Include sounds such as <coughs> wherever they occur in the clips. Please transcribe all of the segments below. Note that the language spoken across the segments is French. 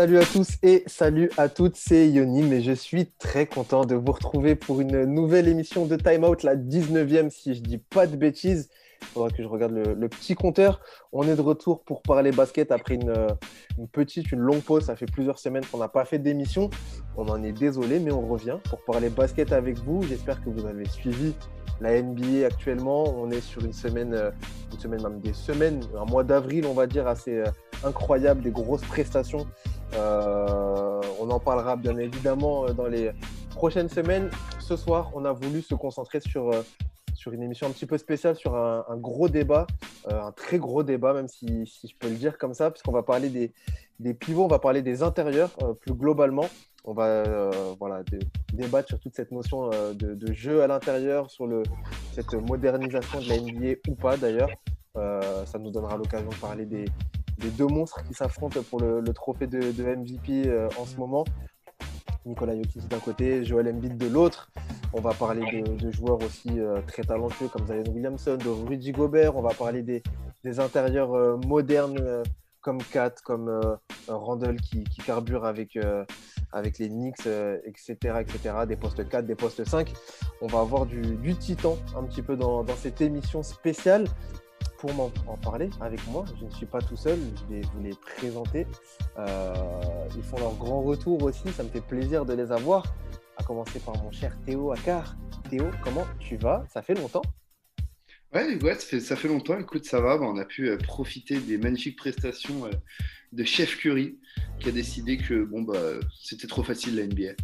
salut à tous et salut à toutes, c'est Yoni, mais je suis très content de vous retrouver pour une nouvelle émission de Time Out, la 19e si je dis pas de bêtises. Faudra que je regarde le, petit compteur. On est de retour pour parler basket après une, euh, une petite, une longue pause. Ça fait plusieurs semaines qu'on n'a pas fait d'émission. On en est désolé, mais on revient pour parler basket avec vous. J'espère que vous avez suivi la NBA actuellement. On est sur une semaine, euh, une semaine même des semaines, un mois d'avril, on va dire, assez euh, incroyable, des grosses prestations. On en parlera bien évidemment dans les prochaines semaines. Ce soir, on a voulu se concentrer sur, sur une émission un petit peu spéciale, sur un, gros débat, euh, un très gros débat, même si, je peux le dire comme ça, puisqu'on va parler des, pivots, on va parler des intérieurs euh, plus globalement. On va euh, voilà, dé- débattre sur toute cette notion de, jeu à l'intérieur, sur cette modernisation de la NBA ou pas d'ailleurs. Ça nous donnera l'occasion de parler des, deux monstres qui s'affrontent pour le, trophée de, MVP en ce moment. Nicolas Jokic d'un côté, Joel Embiid de l'autre. On va parler de, joueurs aussi euh, très talentueux comme Zion Williamson, de Rudy Gobert. On va parler des, intérieurs euh, modernes euh, comme Kat, comme Randall qui, qui carbure avec, les Knicks, etc., etc., des postes 4, des postes 5. On va avoir du, titan un petit peu dans cette émission spéciale. Pour m'en en parler avec moi, je ne suis pas tout seul, je vais vous les présenter. Euh, ils font leur grand retour aussi, ça me fait plaisir de les avoir. À commencer par mon cher Théo Akar. Théo, comment tu vas? Ça fait longtemps Ouais, ouais, ça fait, ça fait longtemps. Écoute, ça va. Bah, on a pu euh, profiter des magnifiques prestations euh, de Chef Curry, qui a décidé que bon bah c'était trop facile la NBA.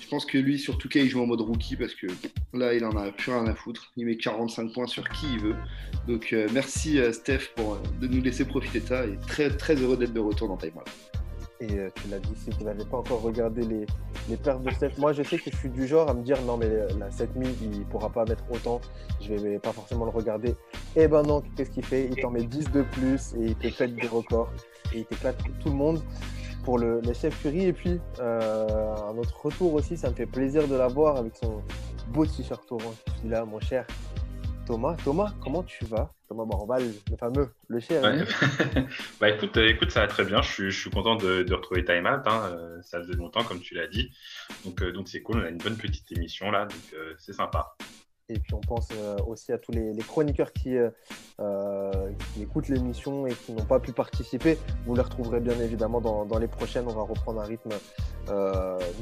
Je pense que lui, surtout qu'il joue en mode rookie parce que là, il en a plus rien à foutre. Il met 45 points sur qui il veut. Donc euh, merci euh, Steph pour euh, de nous laisser profiter de ça et très très heureux d'être de retour dans Time. Et tu l'as dit, si vous n'avez pas encore regardé les, les perfs de Steph, moi je sais que je suis du genre à me dire non, mais la 7000, il pourra pas mettre autant, je vais pas forcément le regarder. Eh ben non, qu'est-ce qu'il fait? Il t'en met 10 de plus et il te pète des records et il t'éclate tout le monde pour le, chef Fury. Et puis, euh, un autre retour aussi, ça me fait plaisir de l'avoir avec son beau t-shirt orange. Suis là, mon cher Thomas. Thomas, comment tu vas? Thomas Morval, le fameux, le cher. Ouais. <laughs> bah écoute, euh, écoute, ça va très bien. Je suis, je suis content de, retrouver Time Out. Hein. Euh, Ça faisait longtemps, comme tu l'as dit. Donc donc c'est cool. On a une bonne petite émission là, donc c'est sympa. Et puis on pense euh, aussi à tous les, chroniqueurs qui, euh, euh, qui écoutent l'émission et qui n'ont pas pu participer. Vous les retrouverez bien évidemment dans, les prochaines. On va reprendre un rythme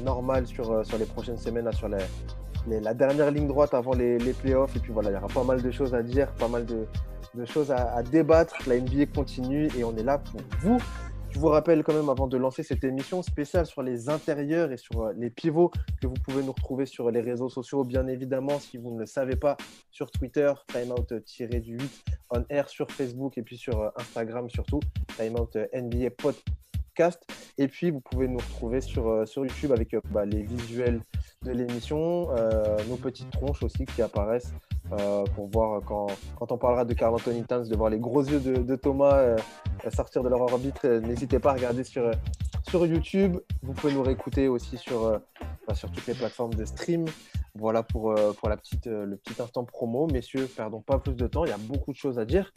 normal sur, sur les prochaines semaines, sur la dernière ligne droite avant les, playoffs. Et puis voilà, il y aura pas mal de choses à dire, pas mal de, de choses à, à débattre. La NBA continue et on est là pour vous. Je vous rappelle quand même avant de lancer cette émission spéciale sur les intérieurs et sur euh, les pivots que vous pouvez nous retrouver sur les réseaux sociaux, bien évidemment, si vous ne le savez pas, sur Twitter, timeout-du8 on air, sur Facebook et puis sur euh, Instagram surtout, timeout NBA podcast. Et puis vous pouvez nous retrouver sur, euh, sur YouTube avec bah, les visuels de l'émission, nos petites tronches aussi qui apparaissent euh, pour voir quand, on parlera de Carl Anthony Towns, de voir les gros yeux de, Thomas euh, sortir de leur orbite. Euh, N'hésitez pas à regarder sur, sur YouTube. Vous pouvez nous réécouter aussi sur, sur toutes les plateformes de stream. Voilà pour, pour la petite, le petit instant promo. Messieurs, perdons pas plus de temps. Il y a beaucoup de choses à dire.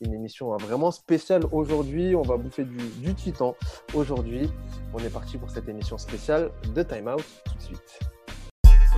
Une émission euh, vraiment spéciale aujourd'hui. On va bouffer du, du titan aujourd'hui. On est parti pour cette émission spéciale de Time Out tout de suite.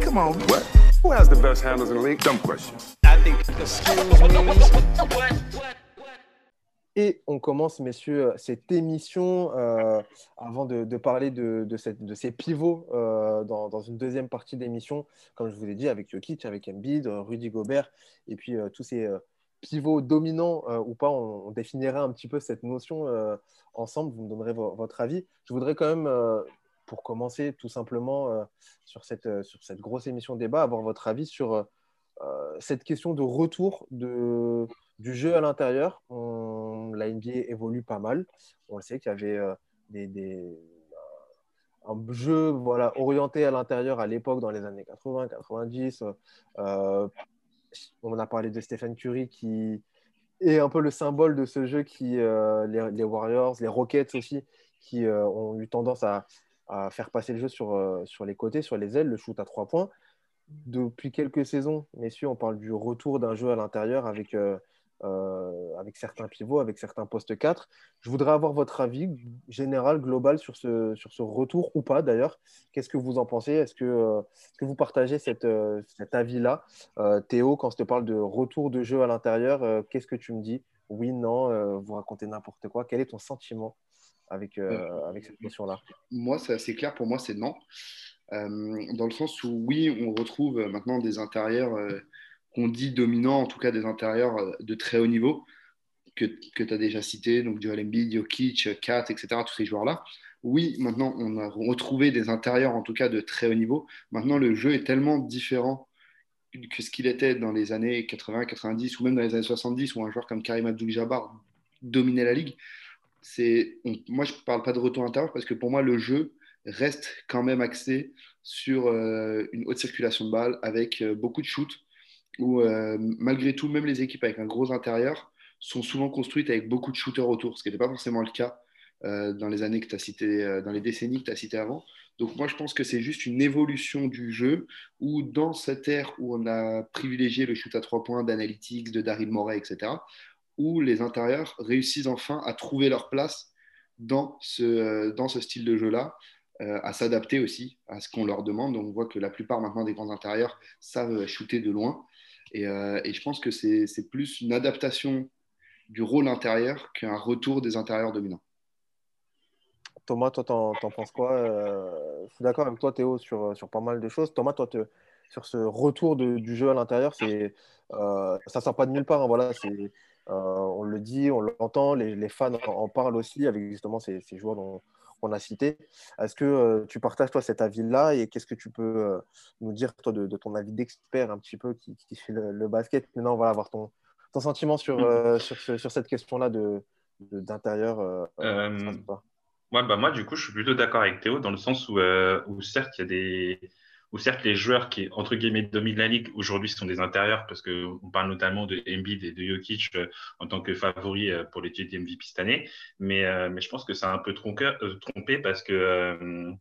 Come on, what? Who has the best handles in the league? Dumb question. <laughs> Et on commence, messieurs, cette émission euh, avant de, de parler de, de, cette- de ces pivots euh, dans, dans une deuxième partie d'émission, comme je vous ai dit, avec Jokic, avec Embiid, euh, Rudy Gobert, et puis euh, tous ces euh, pivots dominants euh, ou pas, on, on définirait un petit peu cette notion euh, ensemble. Vous me donnerez vo- votre avis. Je voudrais quand même, euh, pour commencer tout simplement euh, sur, cette, euh, sur cette grosse émission débat, avoir votre avis sur euh, cette question de retour de du jeu à l'intérieur. La NBA évolue pas mal. On le sait qu'il y avait des, des- un jeu voilà, orienté à l'intérieur à l'époque, dans les années 80, 90. Euh, on a parlé de Stephen Curry qui est un peu le symbole de ce jeu qui, les, les Warriors, les Rockets aussi, qui ont eu tendance à, à faire passer le jeu sur, euh, sur les côtés, sur les ailes, le shoot à trois points. Depuis quelques saisons, messieurs, on parle du retour d'un jeu à l'intérieur avec, euh, euh, avec certains pivots, avec certains postes 4. Je voudrais avoir votre avis général, global sur ce, sur ce retour ou pas d'ailleurs. Qu'est-ce que vous en pensez? Est-ce que, que vous partagez cette, cet avis-là? Théo, quand je te parle de retour de jeu à l'intérieur, qu'est-ce que tu me dis? Oui, non, vous racontez n'importe quoi. Quel est ton sentiment avec, euh, avec cette notion-là Moi, c'est assez clair. Pour moi, c'est non. Euh, dans le sens où, oui, on retrouve maintenant des intérieurs euh, qu'on dit dominants, en tout cas des intérieurs euh, de très haut niveau, que, que tu as déjà cités, donc Joel Embiid, Jokic, Kat, etc., tous ces joueurs-là. Oui, maintenant, on a retrouvé des intérieurs, en tout cas de très haut niveau. Maintenant, le jeu est tellement différent que ce qu'il était dans les années 80, 90 ou même dans les années 70, où un joueur comme Karim Abdul-Jabbar dominait la ligue. C'est, moi, je ne parle pas de retour intérieur parce que pour moi, le jeu reste quand même axé sur euh, une haute circulation de balles avec euh, beaucoup de shoots, où euh, malgré tout, même les équipes avec un gros intérieur sont souvent construites avec beaucoup de shooters autour, ce qui n'était pas forcément le cas dans les années que tu as dans les décennies que tu as citées avant. Donc moi, je pense que c'est juste une évolution du jeu où dans cette ère où on a privilégié le shoot à trois points d'Analytics, de Daryl Morey, etc., où les intérieurs réussissent enfin à trouver leur place dans ce, euh, dans ce style de jeu-là, euh, à s'adapter aussi à ce qu'on leur demande. Donc on voit que la plupart maintenant des grands intérieurs savent shooter de loin. Et, euh, et je pense que c'est plus une adaptation du rôle intérieur qu'un retour des intérieurs dominants. Thomas, toi, t'en, penses quoi Je suis d'accord avec toi, Théo, sur, sur pas mal de choses. Thomas, toi, sur ce retour de- du jeu à l'intérieur, c'est, euh, ça sort pas de nulle part. hein, voilà, c'est, on le dit, on l'entend, les, les fans en, en parlent aussi avec justement ces, ces joueurs dont on a cités. Est-ce que euh, tu partages, toi, cet avis-là et qu'est-ce que tu peux euh, nous dire, toi, de, de ton avis d'expert un petit peu qui, qui fait le, le basket? Maintenant, voilà, avoir ton, ton sentiment sur, euh, sur, ce- sur cette question-là de, d'intérieur. euh, Euh, Ouais, bah moi, du coup, je suis plutôt d'accord avec Théo dans le sens où, euh, où certes, il y a des, où certes, les joueurs qui, entre guillemets, dominent la ligue aujourd'hui sont des intérieurs parce que on parle notamment de Embiid et de Jokic euh, en tant que favoris euh, pour les titres MVP cette année. Mais, euh, mais je pense que c'est un peu tronqueur- trompé parce que, euh,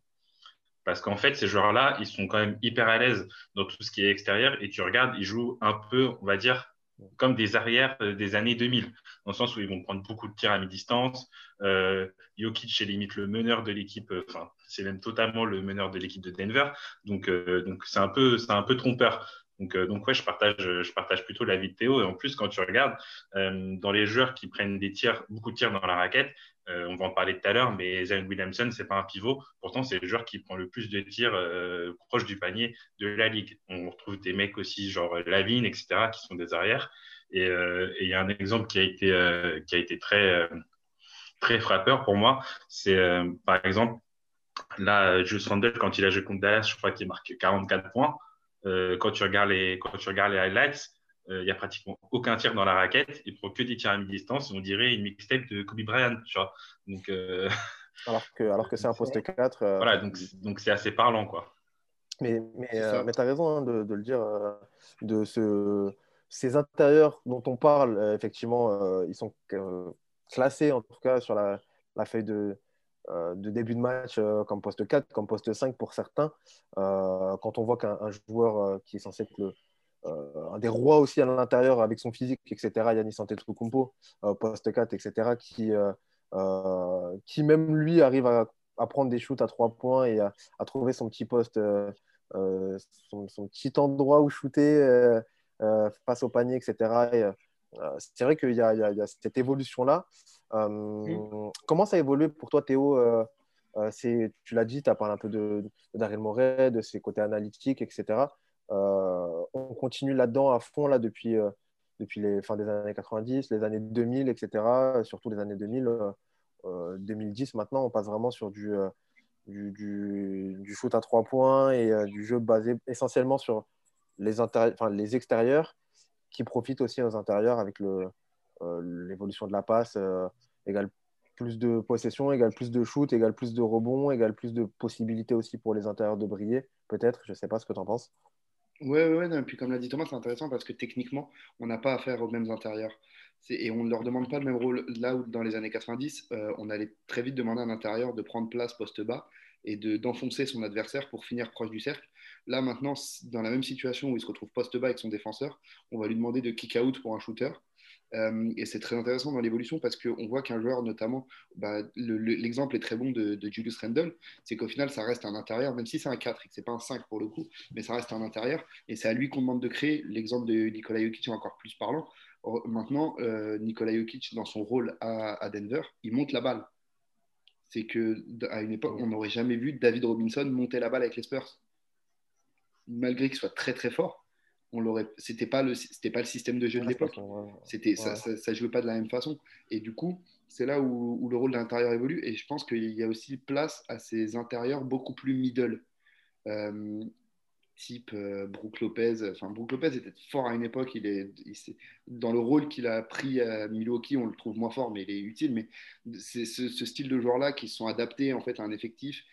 parce qu'en fait, ces joueurs-là, ils sont quand même hyper à l'aise dans tout ce qui est extérieur et tu regardes, ils jouent un peu, on va dire, comme des arrières euh, des années 2000, dans le sens où ils vont prendre beaucoup de tirs à mi-distance. Euh, Jokic est limite le meneur de l'équipe, euh, enfin, c'est même totalement le meneur de l'équipe de Denver. Donc, euh, donc c'est un peu, c'est un peu trompeur. Donc, donc ouais, je partage, je partage plutôt l'avis de Théo. Et en plus, quand tu regardes dans les joueurs qui prennent des tirs, beaucoup de tirs dans la raquette, euh, on va en parler tout à l'heure, mais Zion Williamson, c'est pas un pivot. Pourtant, c'est le joueur qui prend le plus de tirs euh, proche du panier de la ligue. On retrouve des mecs aussi, genre Lavine, etc., qui sont des arrières. Et euh, et il y a un exemple qui a été, euh, qui a été très, très frappeur pour moi. C'est par exemple, là, Julius Randle, quand il a joué contre Dallas, je crois qu'il marque 44 points. Quand, tu regardes les, quand tu regardes les highlights, il n'y a pratiquement aucun tir dans la raquette. Il prend que des tirs à mi-distance. On dirait une mixtape de Kobe Bryant. Tu vois donc, euh, <laughs> Alors que, alors que c'est un poste <laughs> 4. euh, voilà, donc donc c'est assez parlant. quoi. Mais, mais, euh, tu as raison hein, de, de le dire, euh, de ce, ces intérieurs dont on parle, euh, effectivement, euh, ils sont euh, classés en tout cas sur la, la feuille de, euh, de début de match euh, comme poste 4, comme poste 5 pour certains. Euh, quand on voit qu'un un joueur euh, qui est censé être le, euh, un des rois aussi à l'intérieur avec son physique, etc., Yannis Antetokounmpo, euh, poste 4, etc., qui, euh, euh, qui même lui arrive à, à prendre des shoots à trois points et à, à trouver son petit poste, euh, euh, son, son petit endroit où shooter euh, euh, face au panier, etc. Et, euh, c'est vrai qu'il y, y a il y a cette évolution-là. Euh, Comment ça a évolué pour toi, Théo Euh, euh, c'est- Tu l'as dit, tu as parlé un peu de, de Daryl Morey, de ses côtés analytiques, etc. Euh, on continue là-dedans à fond là, depuis, euh, depuis les fins des années 90, les années 2000, etc. Surtout les années 2000, euh, euh, 2010 maintenant, on passe vraiment sur du, du, shoot à trois points et du jeu basé essentiellement sur les, enfin, les extérieurs qui profitent aussi aux intérieurs avec l'évolution de la passe, plus de possession, plus de shoot, plus de rebonds, plus de possibilités aussi pour les intérieurs de briller, peut-être. Je ne sais pas ce que tu en penses. Ouais, ouais, ouais, et puis comme l'a dit Thomas, c'est intéressant parce que techniquement, on n'a pas affaire aux mêmes intérieurs. Et on ne leur demande pas le même rôle. Là où dans les années 90, euh, on allait très vite demander à un intérieur de prendre place poste bas et d'enfoncer son adversaire pour finir proche du cercle. Là, maintenant, dans la même situation où il se retrouve poste bas avec son défenseur, on va lui demander de kick out pour un shooter. Euh, et c'est très intéressant dans l'évolution parce qu'on voit qu'un joueur, notamment, bah, l'exemple est très bon de, Julius Randle, c'est qu'au final, ça reste un intérieur, même si c'est un 4 et que c'est pas un 5 pour le coup, mais ça reste un intérieur. Et c'est à lui qu'on demande de créer. L'exemple de Nikola Jokic est encore plus parlant. Maintenant, euh, Nikola Jokic, dans son rôle à, à Denver, il monte la balle c'est qu'à une époque, on n'aurait jamais vu David Robinson monter la balle avec les Spurs. Malgré qu'il soit très très fort, on l'aurait. C'était pas le, c'était pas le système de jeu de l'époque. C'était, ça, ça, jouait pas de la même façon. Et du coup, c'est là où, le rôle de l'intérieur évolue. Et je pense qu'il y a aussi place à ces intérieurs beaucoup plus middle. Euh, type euh, Brook Lopez. Enfin, Brook Lopez était fort à une époque. Il est, dans le rôle qu'il a pris à Milwaukee, on le trouve moins fort, mais il est utile. Mais c'est ce, style de joueurs-là qui sont adaptés en fait à un effectif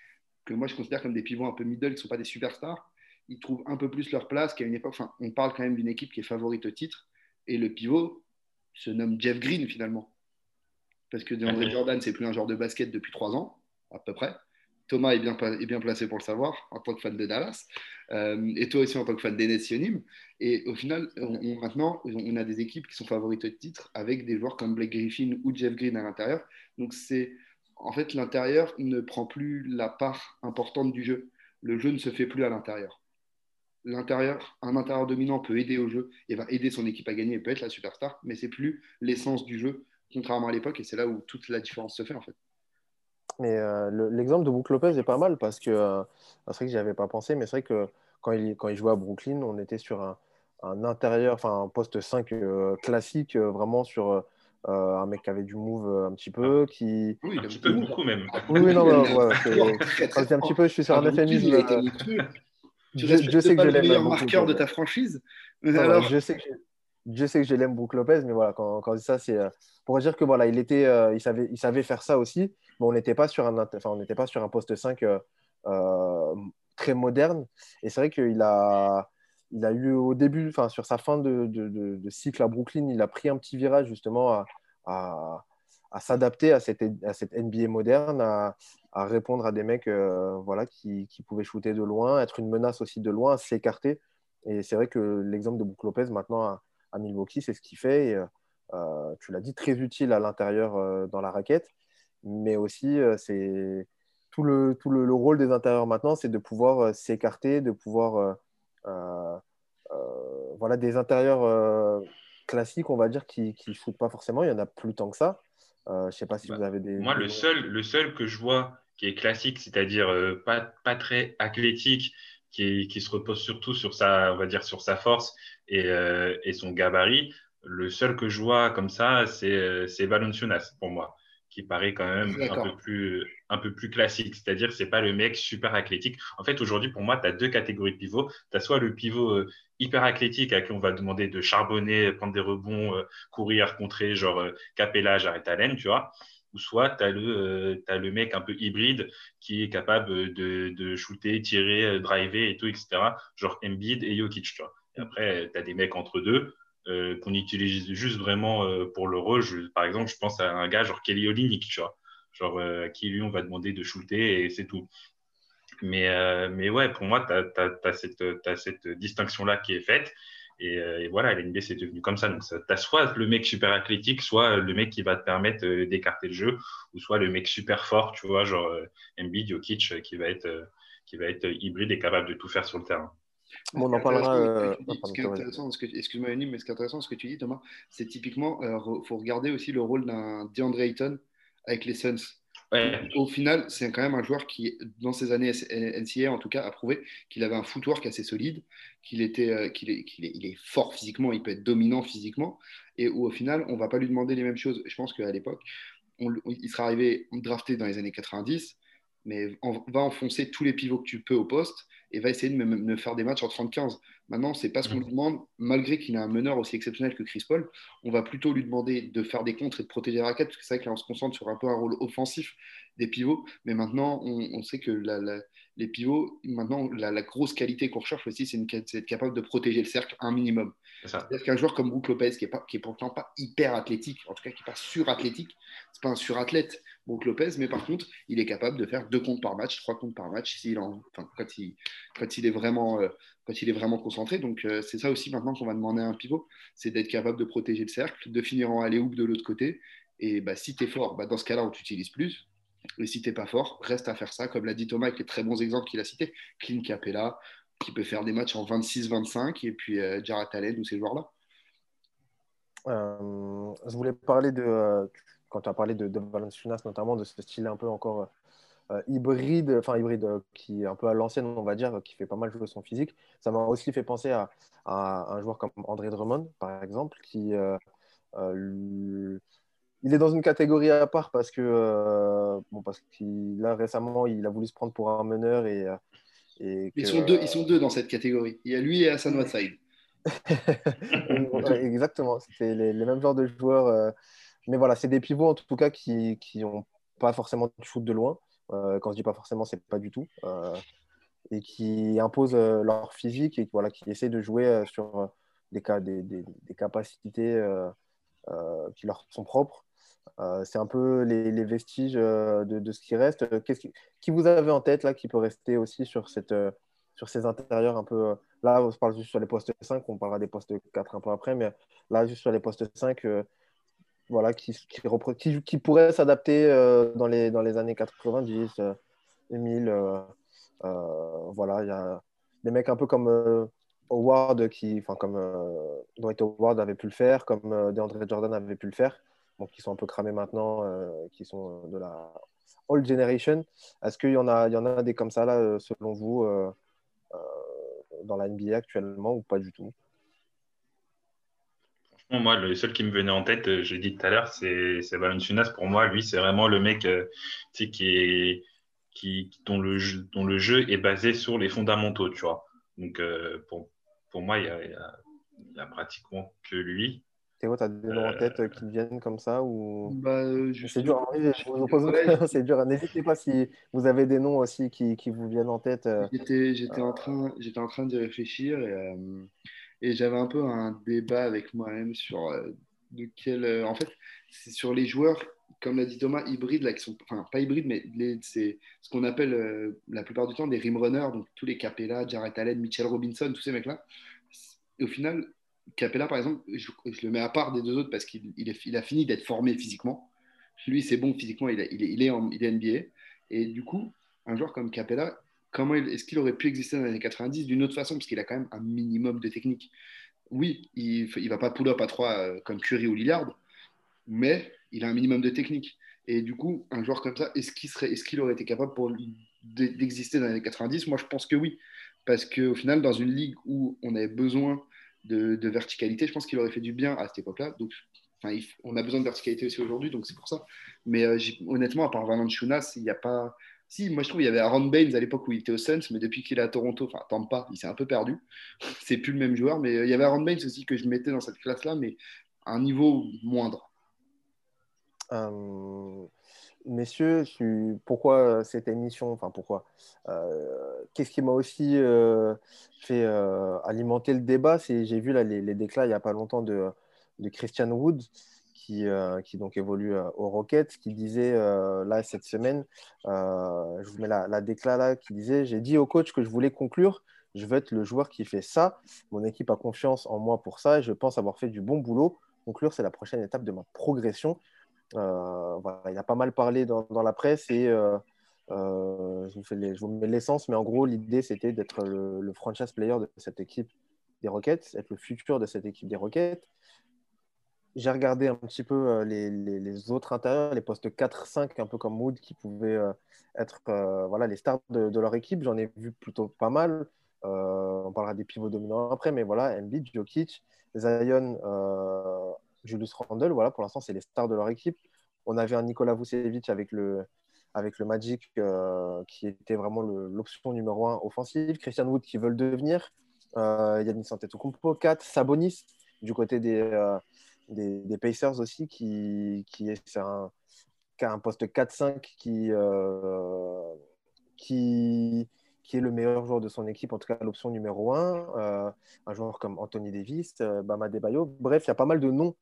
que moi je considère comme des pivots un peu middle, qui ne sont pas des superstars. Ils trouvent un peu plus leur place qu'à une époque. Enfin, on parle quand même d'une équipe qui est favorite au titre. Et le pivot se nomme Jeff Green finalement. Parce que DeAndre Jordan, c'est plus un joueur de basket depuis trois ans, à peu près. Thomas est bien, est bien placé pour le savoir en tant que fan de Dallas, euh, et toi aussi en tant que fan des Sionim. Et au final, maintenant, on a des équipes qui sont favorites de titre avec des joueurs comme Blake Griffin ou Jeff Green à l'intérieur. Donc c'est en fait l'intérieur ne prend plus la part importante du jeu. Le jeu ne se fait plus à l'intérieur. L'intérieur, un intérieur dominant peut aider au jeu et va aider son équipe à gagner et peut être la superstar, mais c'est plus l'essence du jeu, contrairement à l'époque, et c'est là où toute la différence se fait en fait. Mais euh, l'exemple de Brook Lopez est pas mal parce que euh, c'est vrai que j'y avais pas pensé, mais c'est vrai que quand il, quand il jouait à Brooklyn, on était sur un, un intérieur, enfin un poste 5 euh, classique, vraiment sur un mec qui avait du move un petit peu. Qui... Oui, un petit peu beaucoup même. Oui, non, <laughs> ouais, c'est un petit peu, je suis sur un euphémisme. Tu je, je sais que je l'aime. le meilleur marqueur de ta franchise. alors... je sais que je sais que je l'aime Brook Lopez, mais voilà, quand, quand on dit ça, c'est pour dire que voilà, il était, il savait, il savait faire ça aussi on n'était pas sur un, enfin, on n'était pas sur un poste 5 euh, euh, très moderne. Et c'est vrai qu'il a, il a eu au début, enfin, sur sa fin de, de, cycle à Brooklyn, il a pris un petit virage justement à, à, à s'adapter à cette, à cette NBA moderne, à, à répondre à des mecs euh, voilà, qui, qui, pouvaient shooter de loin, être une menace aussi de loin, s'écarter. Et c'est vrai que l'exemple de Brook Lopez maintenant à, Milwaukee, c'est ce qu'il fait. Et, tu l'as dit, très utile à l'intérieur dans la raquette mais aussi euh, c'est tout le, tout le, rôle des intérieurs maintenant, c'est de pouvoir euh, s'écarter, de pouvoir euh, voilà des intérieurs classiques, on va dire, qui ne shootent pas forcément. Il y en a plus tant que ça. je sais pas si bah, vous avez des. Moi, le seul, le seul que je vois qui est classique, c'est-à-dire pas, pas très athlétique, qui, qui, se repose surtout sur sa, on va dire, sur sa force et, et son gabarit. Le seul que je vois comme ça, c'est Valenciunas pour moi qui paraît quand même un peu, plus, un peu plus classique. C'est-à-dire, c'est pas le mec super athlétique. En fait, aujourd'hui, pour moi, tu as deux catégories de pivots. Tu as soit le pivot euh, hyper athlétique à qui on va demander de charbonner, prendre des rebonds, euh, courir, contrer, genre euh, Capella, j'arrête à tu vois. Soit tu as, le, as le mec un peu hybride qui est capable de, shooter, tirer, driver et tout, etc. Genre Embiid et Jokic, tu vois. Et après, tu as des mecs entre deux euh, qu'on utilise juste vraiment euh, pour le rôle. par exemple, je pense à un gars genre Kelly Olynyk, tu vois, genre euh, à qui lui on va demander de shooter et c'est tout. Mais, mais ouais, pour moi, tu as, cette distinction-là qui est faite. Et, voilà, l'NBA, c'est devenu comme ça. Donc, tu as soit le mec super athlétique, soit le mec qui va te permettre d'écarter le jeu, ou soit le mec super fort, tu vois, genre Embiid, Jokic, qui va, être, qui va être hybride et capable de tout faire sur le terrain on en parlera. Euh, intéressant, excuse-moi, mais ce qui est intéressant, ce que tu dis, Thomas, c'est typiquement, il euh, faut regarder aussi le rôle d'un DeAndre Ayton avec les Suns. Au final, c'est quand même un joueur qui, dans ses années NCA en tout cas, a prouvé qu'il avait un footwork assez solide, qu'il était, euh, qu'il est, qu'il est, il est, fort physiquement, il peut être dominant physiquement, et où au final, on ne va pas lui demander les mêmes choses. Je pense qu'à l'époque, il serait arrivé drafté dans les années 90 mais va enfoncer tous les pivots que tu peux au poste et va essayer de me, faire des matchs en 30-15. Maintenant, c'est pas ce qu'on lui demande, malgré qu'il a un meneur aussi exceptionnel que Chris Paul. On va plutôt lui demander de faire des contres et de protéger la raquette, parce que c'est vrai qu'on se concentre sur un peu un rôle offensif des pivots. Mais maintenant, on, sait que les pivots, maintenant, la, grosse qualité qu'on recherche aussi, c'est d'être capable de protéger le cercle un minimum. C'est-à-dire qu'un joueur comme Brook Lopez, qui est, pas, qui est pourtant pas hyper athlétique, en tout cas qui n'est pas surathlétique, c'est pas un surathlète, Brook Lopez, mais par contre, il est capable de faire deux comptes par match, trois comptes par match, en, quand, il, quand, il est vraiment, euh, quand il est vraiment concentré. Donc, euh, c'est ça aussi maintenant qu'on va demander à un pivot, c'est d'être capable de protéger le cercle, de finir en aller-hoop de l'autre côté. Et bah, si tu es fort, bah, dans ce cas-là, on t'utilise plus. Et si tu n'es pas fort, reste à faire ça, comme l'a dit Thomas avec les très bons exemples qu'il a cités. Clint Capella, qui peut faire des matchs en 26-25, et puis euh, Allen ou ces joueurs-là. je voulais parler de, quand tu as parlé de, de Valenciunas, notamment de ce style un peu encore euh, hybride, enfin hybride, euh, qui est un peu à l'ancienne, on va dire, qui fait pas mal jouer son physique. Ça m'a aussi fait penser à, un joueur comme André Drummond, par exemple, qui euh, il est dans une catégorie à part parce que bon, parce qu'il là récemment il a voulu se prendre pour un meneur et, et ils sont deux, ils sont deux dans cette catégorie. Il y a lui et Hassan Wasside. <laughs> Exactement, les, les, mêmes genres de joueurs. Mais voilà, c'est des pivots en tout cas qui n'ont pas forcément de shoot de loin. Euh, quand je dis pas forcément, c'est pas du tout. Euh, et qui imposent euh, leur physique et voilà, qui essaient de jouer sur des, cas, des, des, capacités qui leur sont propres. c'est un peu les, les vestiges de, de, ce qui reste. Qui, qui, vous avez en tête là qui peut rester aussi sur, cette, sur ces intérieurs un peu. Là, on se parle juste sur les postes 5, on parlera des postes 4 un peu après, mais là, juste sur les postes 5, voilà, qui, qui, qui, pourrait s'adapter euh, dans, les, dans les années 90, 2000. Euh, euh, voilà, il y a des mecs un peu comme Howard, qui, enfin, comme Dwight Howard avait pu le faire, comme DeAndre Jordan avait pu le faire, donc qui sont un peu cramés maintenant, qui sont de la old generation. Est-ce qu'il y, en a, y en a des comme ça, là, selon vous, dans la NBA actuellement, ou pas du tout? Moi, le seul qui me venait en tête, euh, j'ai dit tout à l'heure, c'est Valenciunas. Pour moi, lui, c'est vraiment le mec euh, qui est, qui, dont, le jeu, dont le jeu est basé sur les fondamentaux, tu vois. Donc, euh, pour, pour, moi, il y, a, il, y a, pratiquement que lui. Théo, tu as des noms en tête qui viennent comme ça ou... bah, C'est dur, <laughs> c'est dur. N'hésitez pas si vous avez des noms aussi qui, qui vous viennent en tête. J'étais en train, en train d'y réfléchir et et j'avais un peu un débat avec moi-même sur euh, de quel. Euh, en fait, c'est sur les joueurs, comme l'a dit Thomas, hybrides, là, qui sont. Enfin, pas hybrides, mais c'est ce qu'on appelle euh, la plupart du temps des rim runners, donc tous les Capella, Jared Allen, Mitchell Robinson, tous ces mecs-là. Au final, Capella, par exemple, je, le mets à part des deux autres parce qu'il il a fini d'être formé physiquement. Lui, c'est bon physiquement, il, il, est en, il est NBA. Et du coup, un joueur comme Capella, comment est-ce qu'il aurait pu exister dans les années 90 d'une autre façon Parce qu'il a quand même un minimum de technique. Oui, il ne va pas pull-up à 3 euh, comme Curry ou Lillard, mais il a un minimum de technique. Et du coup, un joueur comme ça, est-ce qu'il serait, est-ce qu'il aurait été capable d'exister dans les années 90 Moi, je pense que oui, parce qu'au final, dans une ligue où on avait besoin de, verticalité, je pense qu'il aurait fait du bien à cette époque-là. Donc, on a besoin de verticalité aussi aujourd'hui, donc c'est pour ça. Mais euh, honnêtement, à part Valanciunas, il n'y a pas, si, moi je trouve qu'il y avait Aaron Baines à l'époque où il était au Suns, mais depuis qu'il est à Toronto, enfin pas, il s'est un peu perdu. C'est plus le même joueur, mais euh, il y avait Aaron Baines aussi que je mettais dans cette classe-là, mais à un niveau moindre. Euh, messieurs, pourquoi cette émission Enfin, pourquoi euh, Qu'est-ce qui m'a aussi fait alimenter le débat? C'est j'ai vu là, les, les, déclats il n'y a pas longtemps de, de Christian Wood qui, euh, qui donc évolue euh, au Rockets, qui disait euh, là cette semaine, je vous mets la, la là, qui disait J'ai dit au coach que je voulais conclure, je veux être le joueur qui fait ça. Mon équipe a confiance en moi pour ça et je pense avoir fait du bon boulot. Conclure, c'est la prochaine étape de ma progression. il a pas mal parlé dans, la presse et je, vous mets l'essence, mais en gros, l'idée c'était d'être le, le, franchise player de cette équipe des Rockets, être le futur de cette équipe des Rockets j'ai regardé un petit peu euh, les, les, autres intérieurs, les postes 4-5, un peu comme Wood, qui pouvaient euh, être euh, voilà, les stars de, leur équipe. J'en ai vu plutôt pas mal. on parlera des pivots dominants après, mais voilà, Embiid, Jokic, Zion, Julius Randle, voilà, pour l'instant, c'est les stars de leur équipe. On avait un Nicolas Vucevic avec le, avec le Magic qui était vraiment l'option numéro un offensive. Christian Wood qui veut le devenir. Yannis Antetokounmpo, 4. Sabonis du côté des, des, Pacers aussi qui, qui est un, qui a un poste 4-5 qui, qui est le meilleur joueur de son équipe, en tout cas l'option numéro un. Euh, un joueur comme Anthony Davis, euh, Bama Debayo. Bref, il y a pas mal de noms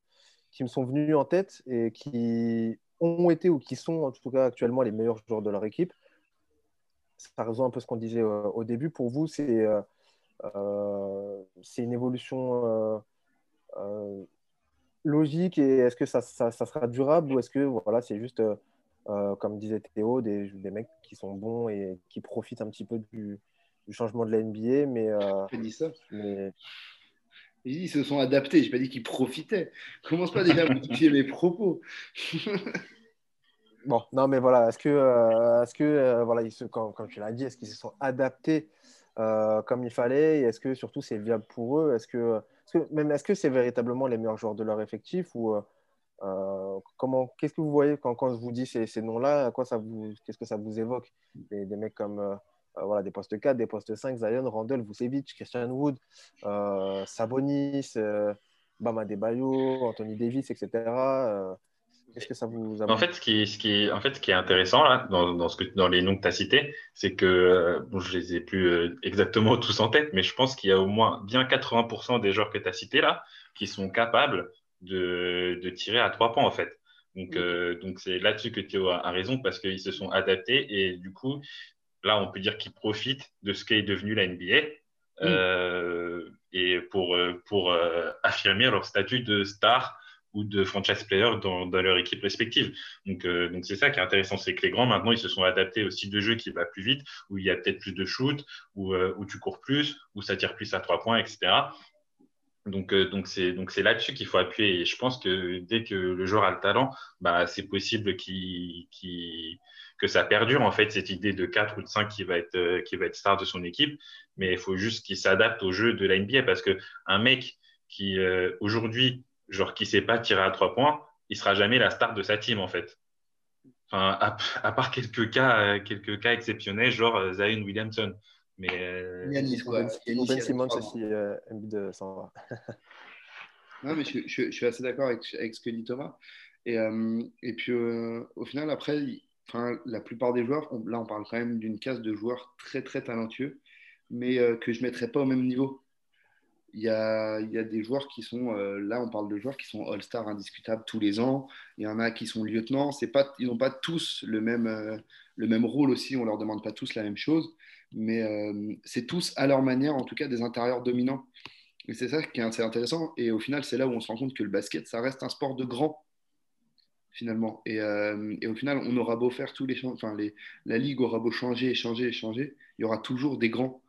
qui me sont venus en tête et qui ont été ou qui sont en tout cas actuellement les meilleurs joueurs de leur équipe. Ça rejoint un peu ce qu'on disait euh, au début. Pour vous, c'est une évolution logique et est-ce que ça, ça, ça, sera durable ou est-ce que voilà, c'est juste euh, comme disait Théo, des, des, mecs qui sont bons et qui profitent un petit peu du, du changement de la NBA. Mais, euh, dit ça. Mais... Ils se sont adaptés, je n'ai pas dit qu'ils profitaient. Commence pas déjà à modifier mes propos. bon, non, mais voilà, est-ce que, euh, est-ce que euh, voilà, ils se, tu l'as dit, est-ce qu'ils se sont adaptés comme il fallait est-ce que surtout c'est viable pour eux? Est-ce que, même est-ce que c'est véritablement les meilleurs joueurs de leur effectif ou euh, comment, qu'est-ce que vous voyez quand, quand je vous dis ces, ces noms-là? Quoi ça vous, Qu'est-ce que ça vous évoque? Des, des, mecs comme euh, euh, voilà, des postes 4, des postes 5, Zion, Randall, Vucevic, Christian Wood, Sabonis, Bama Debayo, Anthony Davis, etc. Qu'est-ce que ça vous En fait, ce qui, ce qui, en fait, ce qui est intéressant là, dans, dans, ce que, dans les noms que tu as cités, c'est que bon, je les ai plus exactement <laughs> tous en tête, mais je pense qu'il y a au moins bien 80% des joueurs que tu as cités là qui sont capables de, de, tirer à trois points en fait. Donc, euh, donc c'est là-dessus que Théo a, raison parce qu'ils se sont adaptés et du coup, là, on peut dire qu'ils profitent de ce qu'est devenu la NBA euh, et pour, euh, pour affirmer leur statut de star ou de franchise player dans, leur équipe respective. Donc, donc c'est ça qui est intéressant, c'est que les grands maintenant ils se sont adaptés au style de jeu qui va plus vite, où il y a peut-être plus de shoot, où, où tu cours plus, où ça tire plus à trois points, etc. Donc, euh, donc c'est là-dessus qu'il faut appuyer. Et je pense que dès que le joueur a le talent, bah c'est possible que ça perdure en fait cette idée de 4 ou de 5 qui va être euh, qui va être star de son équipe. Mais il faut juste qu'il s'adapte au jeu de la NBA parce que un mec qui euh, aujourd'hui genre qui sait pas tirer à trois points, il sera jamais la star de sa team en fait. Enfin, à, à part quelques cas quelques cas exceptionnels genre Zion Williamson. Mais euh, quoi. Ben Simmons aussi, euh, de s'en va. non, mais je, je, je suis assez d'accord avec, avec, ce que dit Thomas. Et, euh, et puis, euh, au final, après, enfin, la plupart des joueurs, on, là, on parle quand même d'une case de joueurs très, très talentueux, mais euh, que je ne mettrais pas au même niveau. Il y, a, y a, des joueurs qui sont, euh, là on parle de joueurs qui sont All-Star indiscutables tous les ans, il y en a qui sont lieutenants, pas, ils n'ont pas tous le même, euh, le même rôle aussi, on ne leur demande pas tous la même chose, mais euh, c'est tous à leur manière, en tout cas, des intérieurs dominants. Et c'est ça qui est assez intéressant. Et au final, c'est là où on se rend compte que le basket, ça reste un sport de grand, finalement. Et, et au final, on aura beau faire tous les enfin, les, la ligue aura beau changer, changer, changer, il y aura toujours des grands.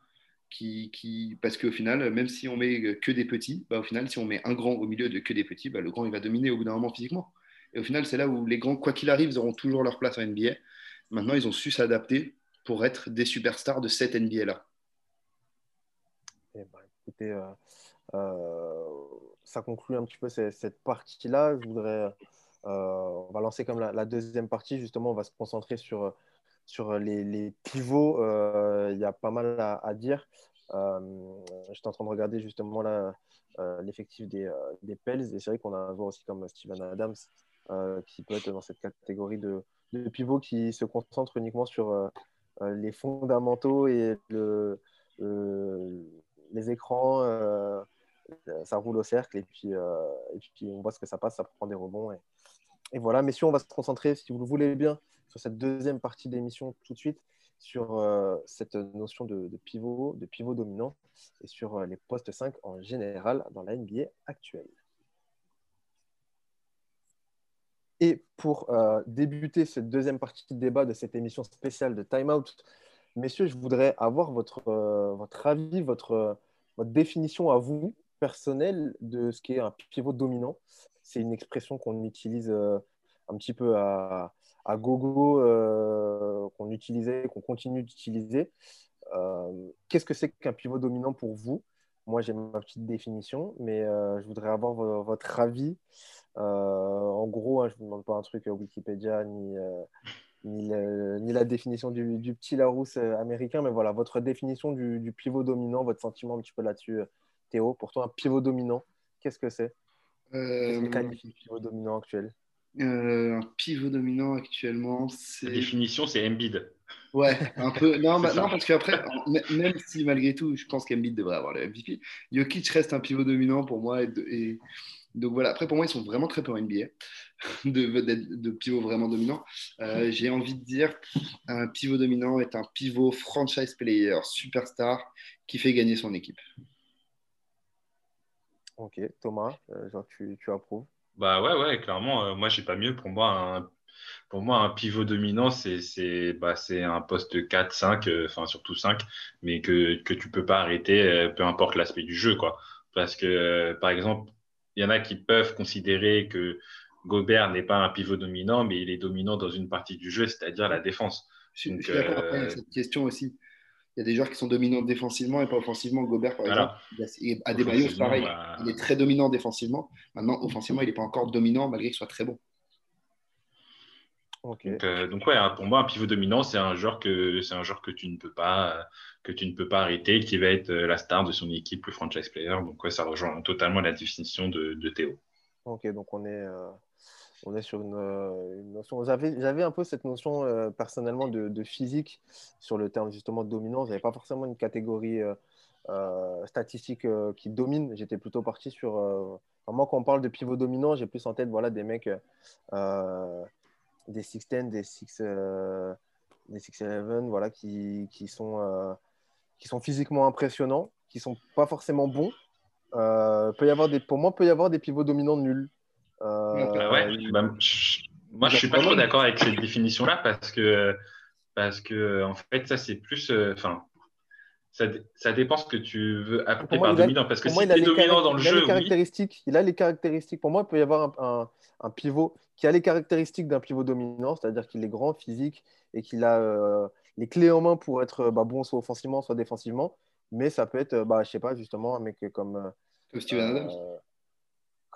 Parce qu'au final, même si on met que des petits, bah, au final, si on met un grand au milieu de que des petits, bah, le grand il va dominer au bout d'un moment physiquement. Et au final, c'est là où les grands, quoi qu'il arrive, ils auront toujours leur place en NBA. Maintenant, ils ont su s'adapter pour être des superstars de cette NBA-là eh ben, Écoutez, euh, euh, ça conclut un petit peu cette, partie-là. Je voudrais, euh, on va lancer comme la, deuxième partie. Justement, on va se concentrer sur, sur les, pivots. Euh, il y a pas mal à, à dire. Euh, J'étais en train de regarder justement là l'effectif des, Pels et c'est vrai qu'on a un joueur aussi comme Steven Adams qui peut être dans cette catégorie de, pivots qui se concentre uniquement sur euh, les fondamentaux et le, les écrans, euh, ça roule au cercle et puis, euh, on voit ce que ça passe, ça prend des rebonds. Et, et voilà, messieurs, on va se concentrer, si vous le voulez bien, cette deuxième partie d'émission tout de suite, sur euh, cette notion de, pivot, de pivot dominant et sur euh, les postes 5 en général dans la NBA actuelle. Et pour euh, débuter cette deuxième partie de débat de cette émission spéciale de Time Out, messieurs, je voudrais avoir votre, votre avis, votre, définition à vous, personnelle, de ce qu'est un pivot dominant. C'est une expression qu'on utilise un petit peu à, à gogo, euh, qu'on utilisait, qu'on continue d'utiliser. Euh, Qu'est-ce que c'est qu'un pivot dominant pour vous? Moi, j'ai ma petite définition, mais je voudrais avoir votre avis euh, en gros, hein, je ne vous demande pas un truc Wikipédia ni, euh, ni, le- ni la définition du, du petit Larousse euh, américain, mais voilà, votre définition du, du pivot dominant, votre sentiment un petit peu là-dessus, euh, Théo. Pour toi, un pivot dominant, qu'est-ce que c'est? Qu'est-ce Euh, qualifie pivot dominant actuel? Euh, un pivot dominant actuellement, La c'est. définition, c'est Embiid. Ouais, un peu. Non, <laughs> bah, non parce qu'après, même si malgré tout, je pense qu'Embiid devrait avoir le MVP, Jokic reste un pivot dominant pour moi. Et, donc voilà, après, pour moi, ils sont vraiment très peu en NBA, de, pivot vraiment dominant. Euh, J'ai envie de dire, un pivot dominant est un pivot franchise player, superstar, qui fait gagner son équipe. Ok, Thomas, euh, genre tu, tu approuves? Bah ouais, ouais, clairement, euh, moi, j'ai pas mieux. Pour moi, un, pour moi, un pivot dominant, c'est c'est bah, c'est un poste 4, 5, euh, enfin surtout 5, mais que, que tu peux pas arrêter, euh, peu importe l'aspect du jeu, quoi. Parce que, euh, par exemple, il y en a qui peuvent considérer que Gobert n'est pas un pivot dominant, mais il est dominant dans une partie du jeu, c'est-à-dire la défense. Je, suis- Donc, je suis d'accord après, il y a euh, cette question aussi. Il y a des joueurs qui sont dominants défensivement et pas offensivement. Gobert, par Voilà. exemple, et Adebayo, c'est pareil. bah, Il est très dominant défensivement. Maintenant, offensivement, il n'est pas encore dominant malgré qu'il soit très bon. Donc, euh, donc ouais, hein, pour moi, un pivot dominant, c'est un joueur que c'est un joueur que tu ne peux pas euh, que tu ne peux pas arrêter, qui va être euh, la star de son équipe, le franchise player. Donc ouais, ça rejoint totalement la définition de, de Théo. ok, donc on est, euh, on est sur une, euh, notion. J'avais, un peu cette notion euh, personnellement de, physique sur le terme justement de dominance. J'avais pas forcément une catégorie euh, statistique qui domine. J'étais plutôt parti sur. moi, quand on parle de pivot dominant, j'ai plus en tête voilà, des mecs, des 6'10, des 6 des 6'11, voilà, qui, sont, qui sont physiquement impressionnants, qui sont pas forcément bons. Peut y avoir des, pour moi, peut y avoir des pivots dominants nuls. Euh, Ah ouais, bah, je- moi, je suis pas trop d'accord avec cette définition-là parce que parce que en fait, ça c'est plus, euh, enfin. ça, ça dépend ce que tu veux appeler par dominant. Parce que si tu es dominant dans le il a les jeu, oui. Il a les caractéristiques. Pour moi, il peut y avoir un, un- un pivot qui a les caractéristiques d'un pivot dominant, c'est-à-dire qu'il est grand, physique et qu'il a euh, les clés en main pour être euh, bah, bon soit offensivement, soit défensivement. Mais ça peut être, euh, bah, je sais pas, justement, un mec comme, euh, Comme Steven Adams. euh,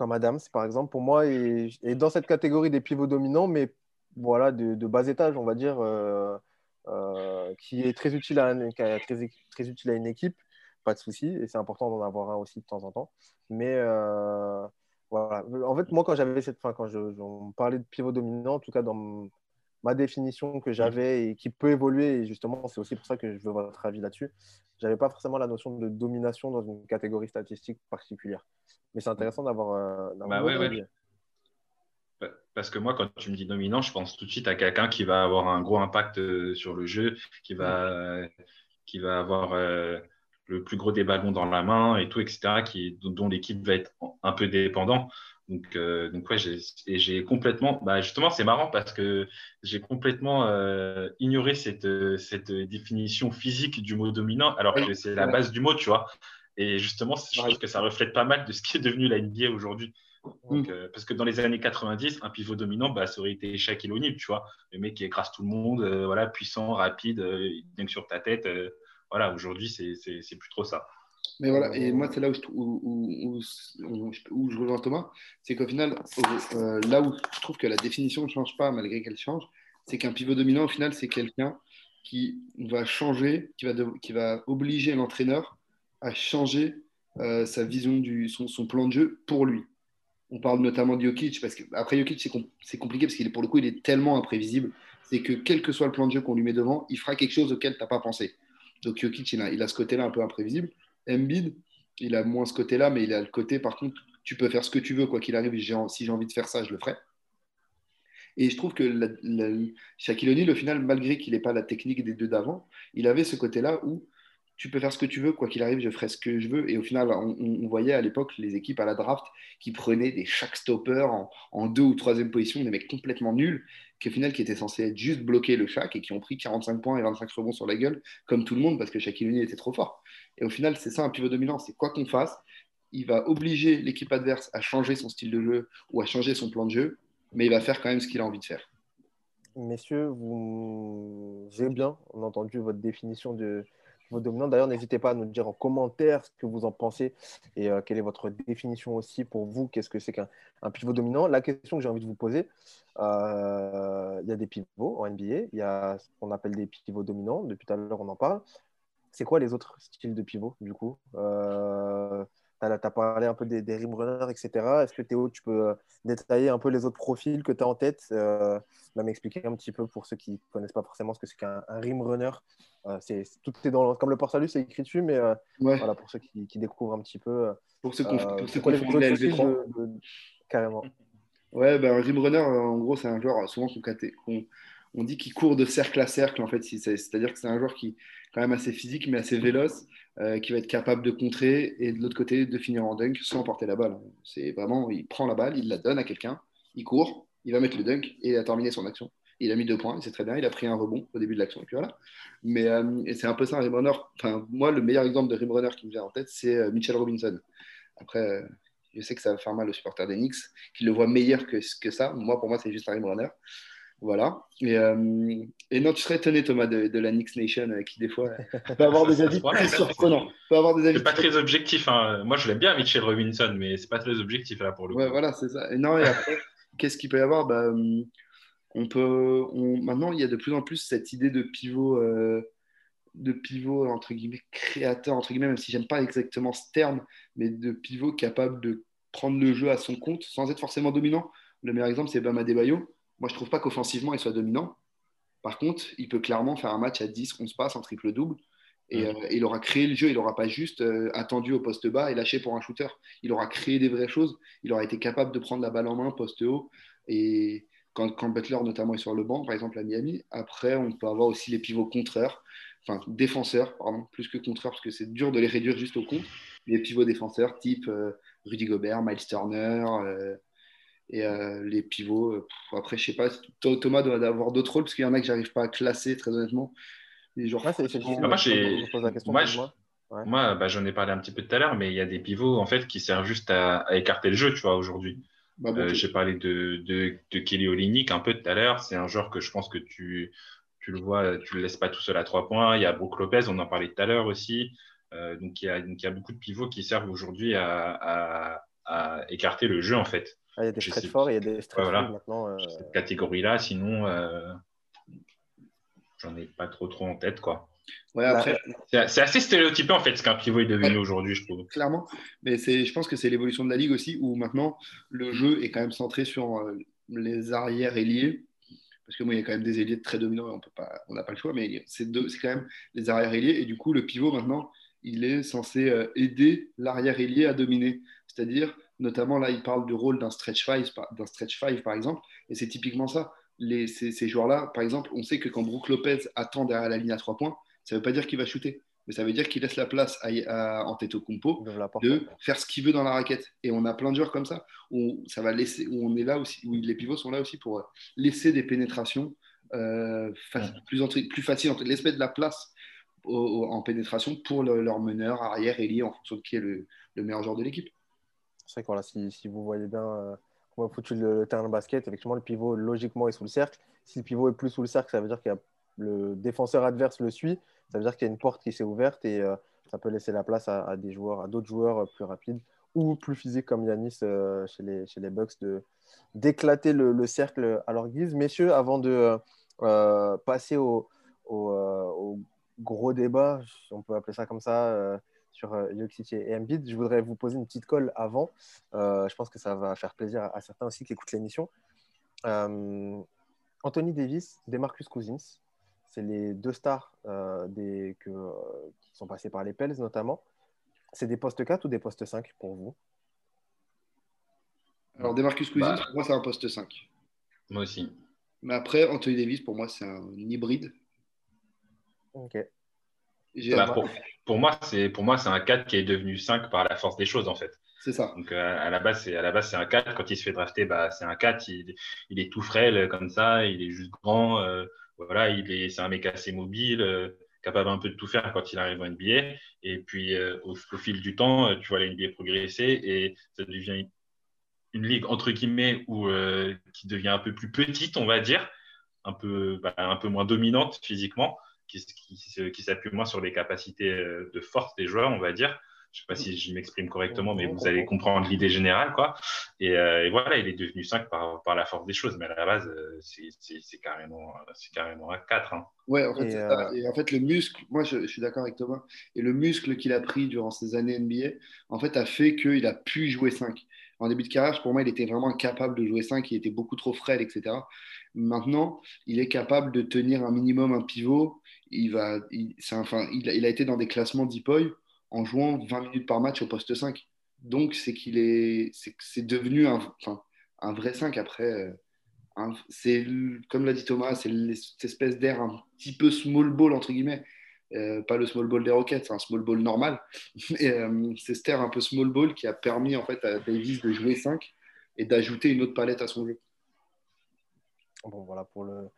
comme Adams, par exemple, pour moi, est, dans cette catégorie des pivots dominants, mais voilà, de, bas étage, on va dire, euh, euh, qui est très utile, à, qui est très, très utile à une équipe, pas de souci, et c'est important d'en avoir un aussi de temps en temps. Mais euh, voilà, en fait, moi, quand j'avais cette fin, quand je, on parlait de pivot dominant, en tout cas dans ma définition que j'avais et qui peut évoluer, et justement, c'est aussi pour ça que je veux votre avis là-dessus, j'avais pas forcément la notion de domination dans une catégorie statistique particulière. Mais c'est intéressant d'avoir euh, Bah ouais, ouais. Parce que moi, quand tu me dis dominant, je pense tout de suite à quelqu'un qui va avoir un gros impact euh, sur le jeu, qui va, euh, qui va avoir euh, le plus gros des ballons dans la main et tout, etc., qui, dont, dont l'équipe va être un peu dépendant. Donc, euh, donc ouais, j'ai et j'ai complètement. Bah justement, c'est marrant parce que j'ai complètement euh, ignoré cette, cette définition physique du mot dominant, alors que c'est la base du mot, tu vois. Et justement, je trouve que ça reflète pas mal de ce qui est devenu la NBA aujourd'hui. Donc, euh, parce que dans les années 90, un pivot dominant, bah, ça aurait été Shaquille O'Neal, tu vois. Le mec qui écrase tout le monde, euh, voilà, puissant, rapide, il vient que sur ta tête. voilà, aujourd'hui, c'est plus trop ça. Mais voilà, et moi, c'est là où je, où, où- je rejoins Thomas, c'est qu'au final, euh, là où je trouve que la définition ne change pas malgré qu'elle change, c'est qu'un pivot dominant, au final, c'est quelqu'un qui va changer, qui va, de- qui va obliger l'entraîneur à changer euh, sa vision, du, son, son plan de jeu pour lui. On parle notamment de Jokic, parce que après Jokic, c'est com- compliqué parce qu'il est pour le coup, il est tellement imprévisible. C'est que quel que soit le plan de jeu qu'on lui met devant, il fera quelque chose auquel tu n'as pas pensé. Donc Jokic, il a, il a ce côté-là un peu imprévisible. Embiid, il a moins ce côté-là, mais il a le côté, par contre, tu peux faire ce que tu veux, quoi qu'il arrive. Si j'ai envie de faire ça, je le ferai. Et je trouve que la, la- Shaquille O'Neal, au final, malgré qu'il n'ait pas la technique des deux d'avant, il avait ce côté-là où tu peux faire ce que tu veux, quoi qu'il arrive, je ferai ce que je veux. Et au final, on, on voyait à l'époque les équipes à la draft qui prenaient des chaque stopper en, en deux ou troisième position, des mecs complètement nuls, qui étaient censés être juste bloquer le Shaq et qui ont pris 45 points et 25 rebonds sur la gueule, comme tout le monde, parce que Shaquille était trop fort. Et au final, c'est ça un pivot dominant, c'est quoi qu'on fasse, il va obliger l'équipe adverse à changer son style de jeu ou à changer son plan de jeu, mais il va faire quand même ce qu'il a envie de faire. Messieurs, vous... j'ai bien entendu votre définition de pivot dominant. D'ailleurs, n'hésitez pas à nous dire en commentaire ce que vous en pensez et euh, quelle est votre définition aussi pour vous. Qu'est-ce que c'est qu'un pivot dominant? La question que j'ai envie de vous poser, euh, il y a des pivots en NBA, il y a ce qu'on appelle des pivots dominants. Depuis tout à l'heure, on en parle. C'est quoi les autres styles de pivots, du coup? Euh, tu as, parlé un peu des, rim runners, etc. Est-ce que Théo, tu peux euh, détailler un peu les autres profils que tu as en tête? Euh, Même expliquer un petit peu pour ceux qui ne connaissent pas forcément ce que c'est qu'un rim runner. Euh, c'est, tout est dans, comme le port salut, c'est écrit dessus, mais euh, voilà, pour ceux qui, qui, découvrent un petit peu. Pour ceux qui font les LV3. Carrément. Ouais, ben, un rim runner, en gros, c'est un joueur souvent qu'on on dit qu'il court de cercle à cercle, en fait. C'est-à-dire que c'est un joueur qui est quand même assez physique, mais assez véloce, euh, qui va être capable de contrer et de l'autre côté de finir en dunk sans porter la balle. C'est vraiment, il prend la balle, il la donne à quelqu'un, il court, il va mettre le dunk et il a terminé son action. Il a mis deux points, c'est très bien, il a pris un rebond au début de l'action, et puis voilà. Mais euh, c'est un peu ça un rim runner. Enfin, moi, le meilleur exemple de rim runner qui me vient en tête, c'est euh, Mitchell Robinson. Après, je sais que ça va faire mal aux supporters des Knicks, qui le voient meilleur que, que ça. Moi, pour moi, c'est juste un rim runner. Voilà. Et, euh, et, non, tu serais étonné, Thomas, de, de la Knicks Nation, euh, qui des fois <laughs> peut avoir des avis très surprenants. Peut avoir des avis c'est pas très objectif. Hein. Moi, je l'aime bien, Mitchell Robinson, mais c'est pas très objectif là pour le ouais, voilà, c'est ça. Et non, et après, <laughs> qu'est-ce qu'il peut y avoir? Bah, on peut, on, Maintenant, il y a de plus en plus cette idée de pivot, euh, de pivot entre guillemets créateur, entre guillemets, même si j'aime pas exactement ce terme, mais de pivot capable de prendre le jeu à son compte sans être forcément dominant. Le meilleur exemple, c'est Bam Adebayo moi, je ne trouve pas qu'offensivement, il soit dominant. Par contre, il peut clairement faire un match à 10, 11 passes en triple-double. Et euh, il aura créé le jeu, il n'aura pas juste euh, attendu au poste bas et lâché pour un shooter. Il aura créé des vraies choses. Il aura été capable de prendre la balle en main, poste haut. Et quand, quand, Butler, notamment, est sur le banc, par exemple à Miami, après, on peut avoir aussi les pivots contreurs, enfin défenseurs, pardon, plus que contreurs, parce que c'est dur de les réduire juste au compte. Les pivots défenseurs, type euh, Rudy Gobert, Miles Turner, et euh, les pivots, euh, après, je sais pas, Thomas doit avoir d'autres rôles parce qu'il y en a que j'arrive pas à classer très honnêtement. Les joueurs moi, moi, bah, j'en ai parlé un petit peu tout à l'heure, mais il y a des pivots en fait qui servent juste à, écarter le jeu, tu vois, aujourd'hui. Bah, euh, J'ai parlé de, de, de Kelly Olynyk un peu tout à l'heure. C'est un joueur que je pense que tu, tu le vois, tu le laisses pas tout seul à trois points. Il y a Brook Lopez, on en parlait tout à l'heure aussi. donc, il y, a, donc, il y a beaucoup de pivots qui servent aujourd'hui à, à, à, écarter le jeu en fait. Ah, il y a des stretch forts et il y a des stretch voilà. maintenant. Euh... Cette catégorie-là, sinon, euh... j'en ai pas trop trop en tête. quoi. Ouais, après... C'est assez stéréotypé en fait ce qu'un pivot est devenu aujourd'hui, je trouve. Clairement, mais je pense que c'est l'évolution de la ligue aussi où maintenant le jeu est quand même centré sur euh, les arrières ailiers. Parce que moi, il y a quand même des ailiers très dominants et on peut pas, on n'a pas le choix, mais c'est quand même les arrières ailiers. Et du coup, le pivot maintenant, il est censé euh, aider l'arrière ailier à dominer. C'est-à-dire Notamment, là, il parle du rôle d'un stretch five, d'un stretch five, par exemple. Et c'est typiquement ça. Les, ces, ces joueurs-là, par exemple, on sait que quand Brook Lopez attend derrière la ligne à trois points, ça ne veut pas dire qu'il va shooter. Mais ça veut dire qu'il laisse la place à, à, en tête au compo de faire ce qu'il veut dans la raquette. Et on a plein de joueurs comme ça où, ça va laisser, où on est là aussi, où les pivots sont là aussi pour laisser des pénétrations euh, plus, plus faciles, laisser de la place au, en pénétration pour le, leur meneur, arrière, ailier, en fonction de qui est le, le meilleur joueur de l'équipe. C'est vrai que si, si, vous voyez bien euh, comment foutu le, le, terrain de basket, effectivement, le pivot, logiquement, est sous le cercle. Si le pivot est plus sous le cercle, ça veut dire que le défenseur adverse le suit. Ça veut dire qu'il y a une porte qui s'est ouverte et euh, ça peut laisser la place à, des joueurs, à d'autres joueurs euh, plus rapides ou plus physiques comme Yanis euh, chez, les, chez les Bucks d'éclater le, le, cercle à leur guise. Messieurs, avant de passer au, gros débat, on peut appeler ça comme ça, sur Jokic et Embiid. Je voudrais vous poser une petite colle avant. Je pense que ça va faire plaisir à, à certains aussi qui écoutent l'émission. Anthony Davis, Demarcus Cousins, c'est les deux stars euh, des, que, qui sont passés par les Pels notamment. C'est des postes 4 ou des postes 5 pour vous? Alors, Demarcus Cousins, bah, pour moi, c'est un poste 5. Moi aussi. Mais après, Anthony Davis, pour moi, c'est un hybride. Ok. Bah, pour, pour, moi, c'est pour moi c'est un 4 qui est devenu 5 par la force des choses en fait. C'est ça. Donc euh, à la base c'est à la base c'est un 4 quand il se fait drafter bah c'est un 4 il, il, est tout frêle comme ça, il est juste grand euh, voilà, il est c'est un mec assez mobile euh, capable un peu de tout faire quand il arrive en NBA et puis euh, au, fil du temps, tu vois la NBA progresser et ça devient une, ligue entre guillemets où qui devient un peu plus petite, on va dire, un peu bah, un peu moins dominante physiquement qui s'appuie moins sur les capacités de force des joueurs, on va dire. Je ne sais pas si je m'exprime correctement, mais vous allez comprendre l'idée générale. Quoi. Et, et, voilà, il est devenu 5 par, par, la force des choses. Mais à la base, c'est carrément, carrément à 4. Hein. Ouais, en fait, et, euh... et, en fait, le muscle, moi je, je suis d'accord avec Thomas, et le muscle qu'il a pris durant ces années NBA, en fait, a fait qu'il a pu jouer 5. En début de carrière, pour moi, il était vraiment capable de jouer 5, il était beaucoup trop frêle, etc. Maintenant, il est capable de tenir un minimum un pivot. Il, va, il, enfin, il, il a été dans des classements d'Ipoy en jouant 20 minutes par match au poste 5. Donc, c'est qu'il est, c'est devenu un, un vrai 5 après. c'est comme l'a dit Thomas, c'est cette espèce d'air un petit peu small ball entre guillemets, euh, pas le small ball des Rockets, c'est un small ball normal. <laughs> euh, c'est cet air un peu small ball qui a permis en fait à Davis de jouer 5 et d'ajouter une autre palette à son jeu. Bon voilà pour le,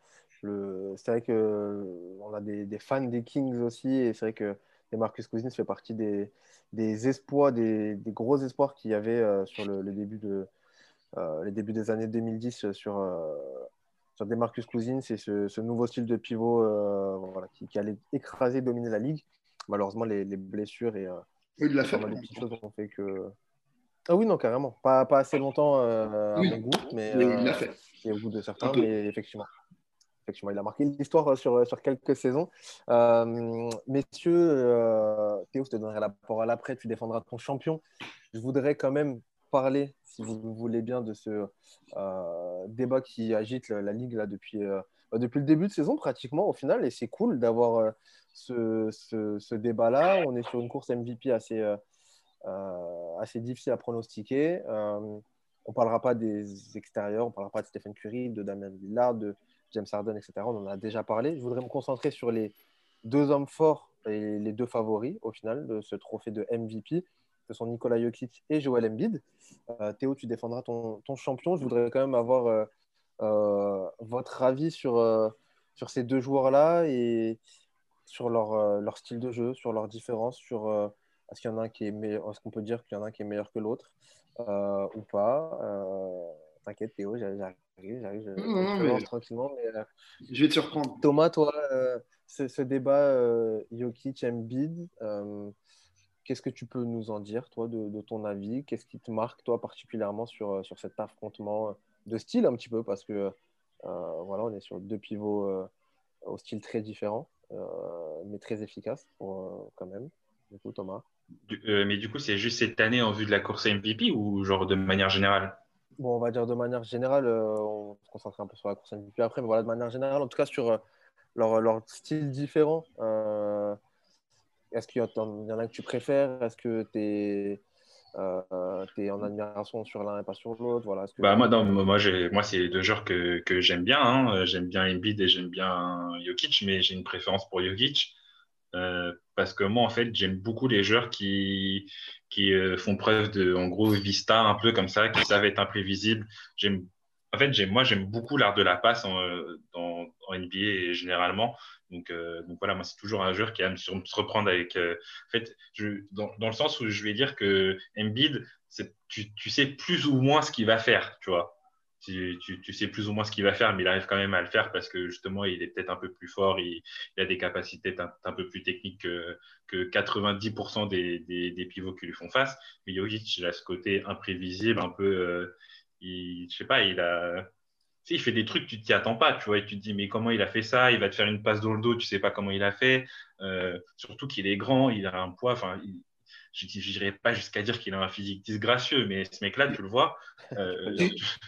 c'est vrai que on a des, des, fans des Kings aussi et c'est vrai que Marcus Cousins fait partie des, des espoirs, des, des, gros espoirs qu'il y avait euh, sur le, le, début de, euh, les débuts des années 2010 sur, euh, sur des Marcus Cousins et ce, ce, nouveau style de pivot voilà, qui, qui, allait écraser, dominer la ligue. Malheureusement, les, les blessures et oui, il l'a fait. les petites choses ont fait que. Ah oui, non, carrément. Pas, pas assez longtemps à mon goût, mais. Et au goût de certains, mais effectivement effectivement, il a marqué l'histoire sur, sur quelques saisons. Euh, messieurs, euh, Théo, je te donnerai la parole après, tu défendras ton champion. Je voudrais quand même parler, si vous voulez bien, de ce euh, débat qui agite la, Ligue là, depuis, bah, depuis le début de saison, pratiquement, au final. Et c'est cool d'avoir ce, ce, ce débat-là. On est sur une course MVP assez, assez difficile à pronostiquer. on ne parlera pas des extérieurs, on ne parlera pas de Stephen Curry, de Damien Lillard, de James Harden, etc. On en a déjà parlé. Je voudrais me concentrer sur les deux hommes forts et les deux favoris au final de ce trophée de MVP, ce sont Nikola Jokic et Joel Embiid. Euh, Théo, tu défendras ton, champion. Je voudrais quand même avoir euh, euh, votre avis sur, sur ces deux joueurs-là et sur leur, leur, style de jeu, sur leurs différences, sur est-ce qu'il y en a qui est meilleur, est-ce qu'on peut dire qu'il y en a un qui est meilleur que l'autre ou pas. T'inquiète, Théo, j'arrive j'arrive, je, non, je mais... tranquillement. Mais, euh, je vais te surprendre. Thomas, toi, euh, ce, ce, débat euh, Jokic Embiid, qu'est-ce que tu peux nous en dire, toi, de, de ton avis? Qu'est-ce qui te marque, toi, particulièrement sur, sur cet affrontement de style, un petit peu? Parce que voilà, on est sur deux pivots au style très différent, mais très efficace pour, quand même. Du coup, Thomas. Du, mais du coup, c'est juste cette année en vue de la course MVP ou genre de manière générale? Bon, on va dire de manière générale, euh, on se concentrer un peu sur la course MVP après, mais voilà, de manière générale, en tout cas sur euh, leur, leur, style différent. Euh, Est-ce qu'il y, y, en a que tu préfères? Est-ce que tu es, es, en admiration sur l'un et pas sur l'autre? Voilà, bah, Moi, moi, moi c'est les deux joueurs que, que j'aime bien. Hein. J'aime bien Embiid et j'aime bien Jokic, mais j'ai une préférence pour Jokic. Euh, parce que moi, en fait, j'aime beaucoup les joueurs qui, qui euh, font preuve de, en gros, vista un peu comme ça, qui savent être imprévisibles. En fait, moi, j'aime beaucoup l'art de la passe en, euh, en NBA et généralement. Donc, donc voilà, moi, c'est toujours un joueur qui aime se reprendre avec. En fait, je, dans, dans, le sens où je vais dire que Embiid, tu, tu sais plus ou moins ce qu'il va faire, tu vois tu, tu, sais plus ou moins ce qu'il va faire, mais il arrive quand même à le faire parce que justement, il est peut-être un peu plus fort, il, a des capacités un, peu plus techniques que, que 90% des, pivots qui lui font face. Mais Jokic, il a ce côté imprévisible, un peu, euh, il, sais pas, il a, il fait des trucs, tu t'y attends pas, tu vois, et tu te dis, mais comment il a fait ça? Il va te faire une passe dans le dos, tu sais pas comment il a fait. Euh, surtout qu'il est grand, il a un poids, enfin, je n'irai pas jusqu'à dire qu'il a un physique disgracieux, mais ce mec-là, tu le vois. Euh, <laughs>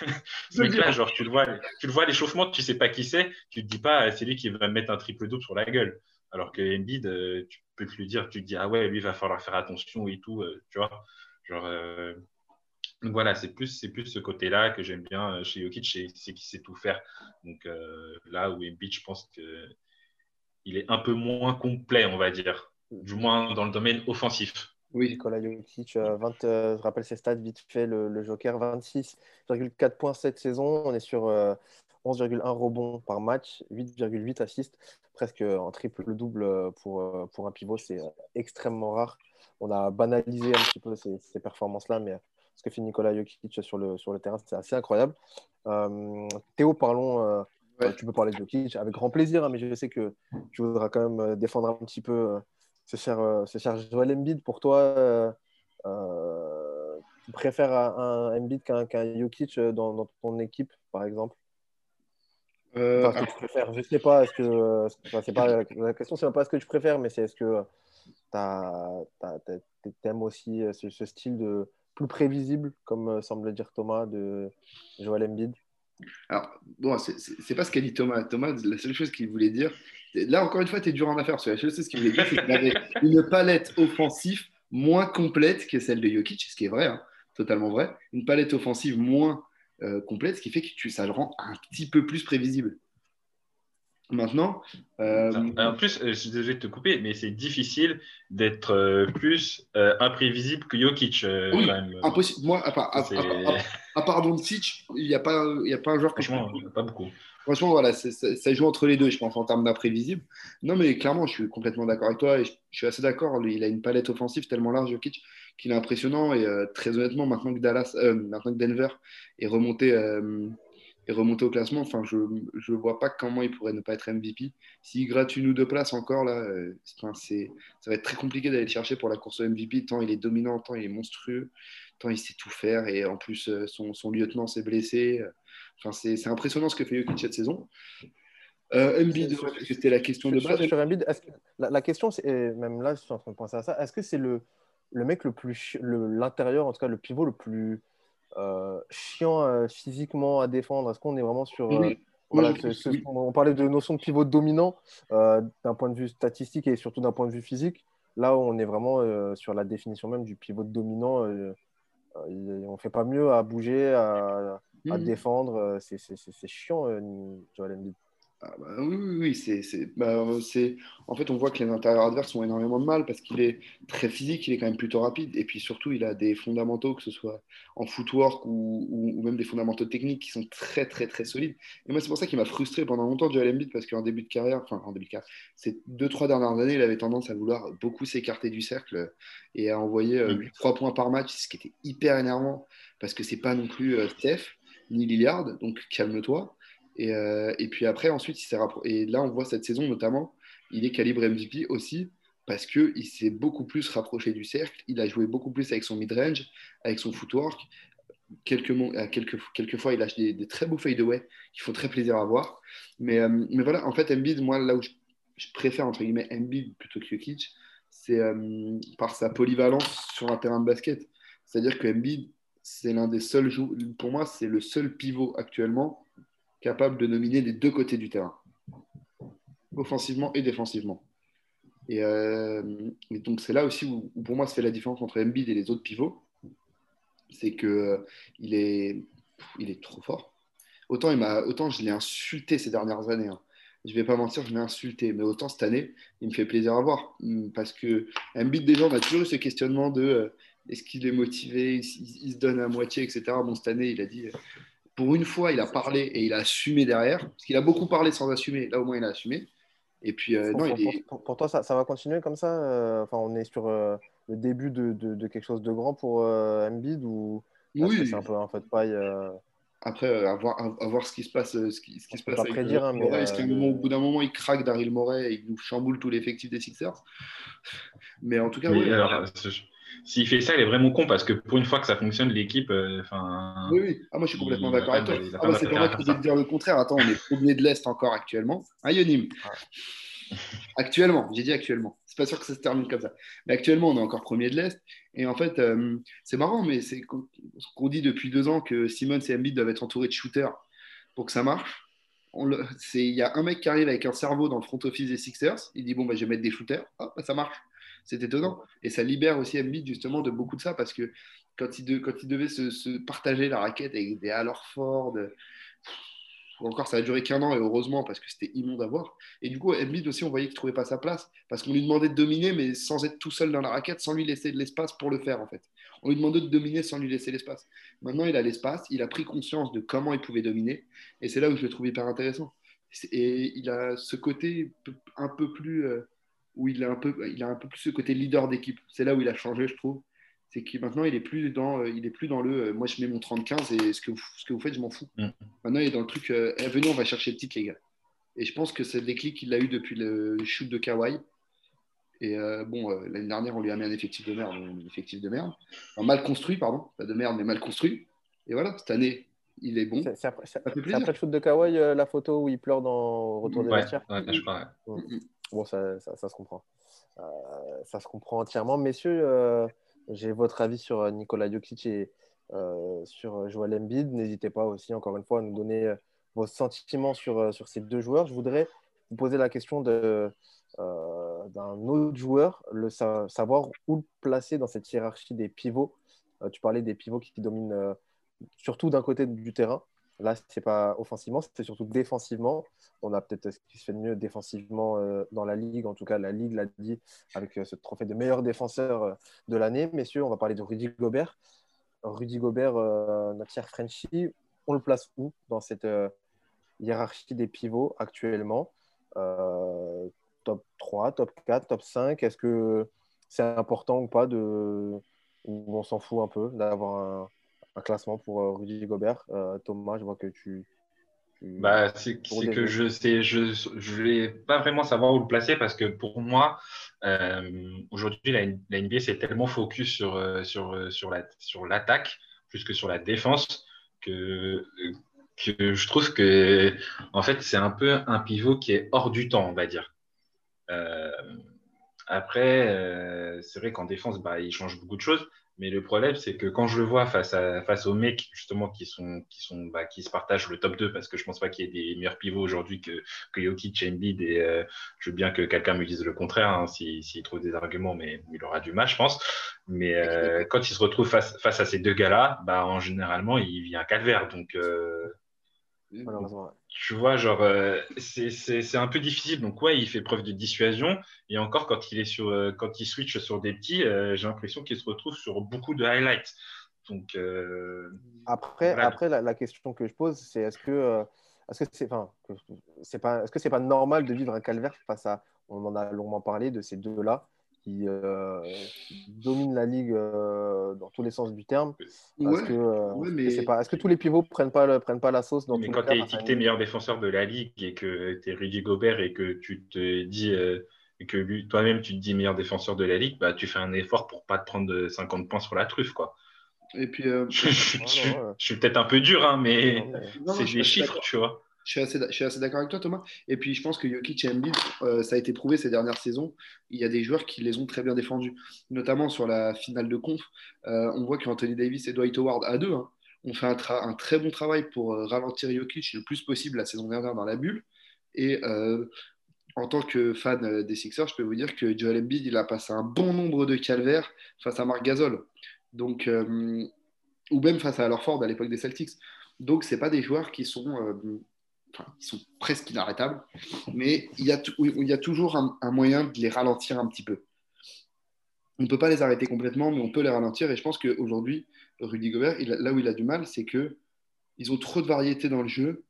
<laughs> ce mec-là, genre, tu le vois, tu le vois à l'échauffement, tu sais pas qui c'est, tu te dis pas, c'est lui qui va mettre un triple double sur la gueule. Alors que Embiid, euh, tu peux te lui dire, tu te dis, ah ouais, lui, il va falloir faire attention et tout, euh, tu vois. Genre, euh... donc voilà, c'est plus, c'est plus ce côté-là que j'aime bien chez Jokic, c'est qu'il sait tout faire. Donc euh, là où Embiid, je pense que il est un peu moins complet, on va dire du moins dans le domaine offensif. Oui, Nikola Jokic, 20, euh, je rappelle ses stats vite fait, le, le Joker, 26,4 points cette saison. On est sur euh, 11,1 rebonds par match, 8,8 assists, presque en triple-double pour, pour un pivot. C'est extrêmement rare. On a banalisé un petit peu ces, ces performances-là, mais ce que fait Nikola Jokic sur le, sur le terrain, c'est assez incroyable. Euh, Théo, parlons Ouais. Euh, tu peux parler de Jokic avec grand plaisir, hein, mais je sais que tu voudras quand même euh, défendre un petit peu euh, ce cher, euh, ce cher Joel Embiid. Pour toi, euh, euh, tu préfères un, un Embiid qu'un qu'un Jokic dans, dans ton équipe, par exemple? Euh, Enfin, ce que tu préfères, je sais pas. Est-ce que, enfin, c'est pas la question, c'est pas ce que tu préfères, mais c'est est-ce que tu aimes aussi ce, ce style de plus prévisible, comme semble le dire Thomas, de Joel Embiid? Alors, bon, c'est- pas ce qu'a dit Thomas. Thomas, la seule chose qu'il voulait dire, là encore une fois, tu es dur en affaires. La seule chose qu'il voulait dire, c'est qu'il avait une palette offensive moins complète que celle de Jokic, ce qui est vrai, hein, totalement vrai. Une palette offensive moins euh, complète, ce qui fait que tu, ça le rend un petit peu plus prévisible. Maintenant, euh, En plus, euh, je suis désolé de te couper, mais c'est difficile d'être euh, plus euh, imprévisible que Jokic, euh, Oui, quand même. impossible. Moi, à part, à, à- part Doncic, il n'y a, pas- il y a pas un joueur que je Franchement, préfère. pas beaucoup. Franchement, voilà, ça, ça joue entre les deux, je pense, en termes d'imprévisible. Non, mais clairement, je suis complètement d'accord avec toi et je, je suis assez d'accord. Il a une palette offensive tellement large, Jokic, qu'il est impressionnant. Et très honnêtement, maintenant que, Dallas, maintenant que Denver est remonté, euh, est remonté au classement, enfin, je ne vois pas comment il pourrait ne pas être MVP. S'il gratte une ou deux places encore, là, euh, enfin, c'est, ça va être très compliqué d'aller le chercher pour la course au MVP, tant il est dominant, tant il est monstrueux, tant il sait tout faire. Et en plus, euh, son, son lieutenant s'est blessé. Enfin, c'est c'est impressionnant ce que fait Jokic cette saison. Euh, Embiid, c'était la question de base. sur Embiid, est-ce que- la, la question, c'est, et même là, je suis en train de penser à ça, est-ce que c'est le, le mec le plus, le- l'intérieur, en tout cas le pivot le plus euh, chiant euh, physiquement à défendre Est-ce qu'on est vraiment sur... euh, Oui. voilà, ce- oui. on parlait de notion de pivot dominant euh, d'un point de vue statistique et surtout d'un point de vue physique. Là, on est vraiment euh, sur la définition même du pivot dominant. euh, euh, on ne fait pas mieux à bouger, à, à Mhm. défendre. euh, C'est, chiant, euh, Joel Embiid. Ah bah oui, oui, oui, c'est, c'est, bah, c'est- En fait, on voit que les intérieurs adverses ont énormément de mal parce qu'il est très physique, il est quand même plutôt rapide. Et puis surtout, il a des fondamentaux, que ce soit en footwork ou, ou- ou même des fondamentaux techniques qui sont très, très, très solides. Et moi, c'est pour ça qu'il m'a frustré pendant longtemps, Joel Embiid, parce qu'en début de carrière, enfin, en début de carrière, ces deux, trois dernières années, il avait tendance à vouloir beaucoup s'écarter du cercle et à envoyer euh, Mhm. 8 3 points par match, ce qui était hyper énervant parce que c'est pas non plus euh, Steph ni Lillard, donc calme-toi. Et, euh, et puis après, ensuite, il s'est rappro- Et là, on voit cette saison notamment, il est calibre MVP aussi parce qu'il s'est beaucoup plus rapproché du cercle. Il a joué beaucoup plus avec son mid-range, avec son footwork. Quelques, quelques, quelquefois, il lâche des, très beaux fadeaway qui font très plaisir à voir. Mais, euh, mais voilà, en fait, Embiid, moi, là où je, préfère, entre guillemets, Embiid plutôt que Jokic, c'est euh, par sa polyvalence sur un terrain de basket. C'est-à-dire que Embiid, c'est l'un des seuls jou- pour moi, c'est le seul pivot actuellement capable de dominer des deux côtés du terrain, offensivement et défensivement. Et, euh, donc c'est là aussi où, pour moi se fait la différence entre Embiid et les autres pivots, c'est que euh, il est, trop fort. Autant, il autant je l'ai insulté ces dernières années. hein. Je vais pas mentir, je l'ai insulté. Mais autant cette année, il me fait plaisir à voir. Parce que Embiid, déjà, on a toujours eu ce questionnement de euh, est-ce qu'il est motivé, il se donne à moitié, etc. Bon, cette année, il a dit, euh, pour une fois, il a parlé et il a assumé derrière. Parce qu'il a beaucoup parlé sans assumer. Là, au moins, il a assumé. Et puis, euh, pour, non, pour- il est. pour- pour toi, ça, ça va continuer comme ça euh, Enfin, on est sur euh, le début de, de- de quelque chose de grand pour euh, Embiid ou Oui, c'est un peu un feu de paille euh, Après, euh, à, voir, à, voir ce qui se passe, ce qui, ce qui se passe pas avec prédire, hein, Morey. Est-ce euh, qu'à un le- moment, au bout d'un moment, il craque Daryl Morey et il nous chamboule tout l'effectif des Sixers? Mais en tout cas, ouais, alors, je- s'il fait ça, il est vraiment con parce que pour une fois que ça fonctionne, l'équipe, euh, oui, oui. Ah, moi, je suis complètement d'accord avec toi. de- Ah, bah, c'est pas d'intérêt moi te dire le contraire. Attends, on est <laughs> premier de l'Est encore actuellement. Hein, Yonim? Ah. Actuellement, j'ai dit actuellement. C'est pas sûr que ça se termine comme ça. Mais actuellement, on est encore premier de l'Est. Et en fait, euh, c'est marrant, mais c'est ce qu'on dit depuis deux ans que Simmons et Embiid doivent être entourés de shooters pour que ça marche. Il y a un mec qui arrive avec un cerveau dans le front office des Sixers. Il dit Bon, bah, je vais mettre des shooters. Bah, ça marche. C'est étonnant. Et ça libère aussi Embiid justement de beaucoup de ça parce que quand il, devait se, partager la raquette avec des Al Horford, euh, ou encore ça a duré qu'un an et heureusement parce que c'était immonde à voir. Et du coup, Embiid aussi, on voyait qu'il ne trouvait pas sa place parce qu'on lui demandait de dominer, mais sans être tout seul dans la raquette, sans lui laisser de l'espace pour le faire en fait. On lui demandait de dominer sans lui laisser l'espace. Maintenant, il a l'espace, il a pris conscience de comment il pouvait dominer, et c'est là où je le trouve hyper intéressant. Et il a ce côté un peu plus, euh, où il a un peu, il a un peu plus ce côté leader d'équipe. C'est là où il a changé, je trouve. c'est que maintenant, il est plus dans, il est plus dans le moi, je mets mon 30-15 et ce que, vous, ce que vous faites, je m'en fous. Mm. Maintenant, il est dans le truc eh, venez, on va chercher le titre, les gars. Et je pense que c'est le déclic qu'il a eu depuis le shoot de Kawhi. Et euh, bon, euh, l'année dernière, on lui a mis un effectif de merde, un effectif de merde. Enfin, mal construit, pardon. Pas de merde, mais mal construit. Et voilà, cette année, il est bon. C'est après, le shoot de Kawhi, euh, la photo où il pleure dans retour des Ouais, vestiaires. ouais, je crois. ouais. Mm, mm. Bon, ça, ça, se comprend. Euh, ça se comprend entièrement. Messieurs, euh, j'ai votre avis sur euh, Nikola Jokic et sur Joel Embiid. N'hésitez pas aussi, encore une fois, à nous donner vos sentiments sur, sur ces deux joueurs. Je voudrais vous poser la question d'un autre joueur, le sa- savoir où le placer dans cette hiérarchie des pivots. Tu parlais des pivots qui, dominent surtout d'un côté du terrain. Là, c'est pas offensivement, c'est surtout défensivement. On a peut-être ce qui se fait de mieux défensivement euh, dans la ligue. En tout cas, la ligue l'a dit avec euh, ce trophée de meilleur défenseur euh, de l'année. Messieurs, on va parler de Rudy Gobert. Rudy Gobert, notre cher on le place où dans cette hiérarchie des pivots actuellement? Top 3, top 4, top 5 Est-ce que c'est important ou pas de... ou on s'en fout un peu d'avoir un, un classement pour euh, Rudy Gobert Euh, Thomas, je vois que tu. tu- Bah, c'est que je sais, je, je vais pas vraiment savoir où le placer parce que pour moi, euh, aujourd'hui, la, la NBA c'est tellement focus sur, sur, sur la, sur l'attaque plus que sur la défense que, que je trouve que en fait c'est un peu un pivot qui est hors du temps, on va dire. Euh, après, euh, c'est vrai qu'en défense, bah, il change beaucoup de choses. Mais le problème, c'est que quand je le vois face, à, face aux mecs justement qui, sont, qui, sont, bah, qui se partagent le top 2, parce que je pense pas qu'il y ait des meilleurs pivots aujourd'hui que, que Jokic, Embiid, et euh, je veux bien que quelqu'un me dise le contraire hein, s'il trouve des arguments, mais il aura du mal, je pense. Mais euh, quand il se retrouve face, face à ces deux gars-là, bah, en généralement, il vit un calvaire. Donc, euh, Malheureusement. tu vois, genre, euh, c'est- un peu difficile. Donc, ouais, il fait preuve de dissuasion. Et encore, quand il, est sur, euh, quand il switch sur des petits, euh, j'ai l'impression qu'il se retrouve sur beaucoup de highlights. Donc, Après, Voilà. après la, la question que je pose, c'est est-ce que est-ce que c'est enfin, que- pas est-ce que c'est pas normal de vivre un calvaire face à on en a longuement parlé de ces deux-là? Qui, euh, qui dominent la ligue euh, dans tous les sens du terme. Ouais, que, euh, ouais, est-ce que mais- c'est pas est-ce que tous les pivots prennent pas le- prennent pas la sauce dans mais quand tu es étiqueté meilleur défenseur de la ligue et que tu es Rudy Gobert et que tu te dis euh, et que lui, toi-même, tu te dis meilleur défenseur de la ligue, bah, tu fais un effort pour pas te prendre 50 points sur la truffe. Quoi. Et puis, euh, <laughs> Je, je- Ouais, je- suis peut-être un peu dur, hein, mais c'est des chiffres, tu vois. Je suis assez, d'accord avec toi, Thomas. Et puis, je pense que Jokic et Embiid, euh, ça a été prouvé ces dernières saisons. Il y a des joueurs qui les ont très bien défendus, notamment sur la finale de conf. Euh, on voit qu'Anthony Davis et Dwight Howard, à deux, hein, ont fait un, très bon travail pour euh, ralentir Jokic le plus possible la saison dernière dans la bulle. Et en tant que fan des Sixers, je peux vous dire que Joel Embiid, il a passé un bon nombre de calvaires face à Marc Gasol. Donc, ou même face à Alorford à l'époque des Celtics. Donc, c'est pas des joueurs qui sont, qui sont presque inarrêtables, mais il y a, toujours un, moyen de les ralentir un petit peu. On ne peut pas les arrêter complètement, mais on peut les ralentir. Et je pense qu'aujourd'hui, Rudy Gobert, là où il a du mal, c'est que ils ont trop de variété dans le jeu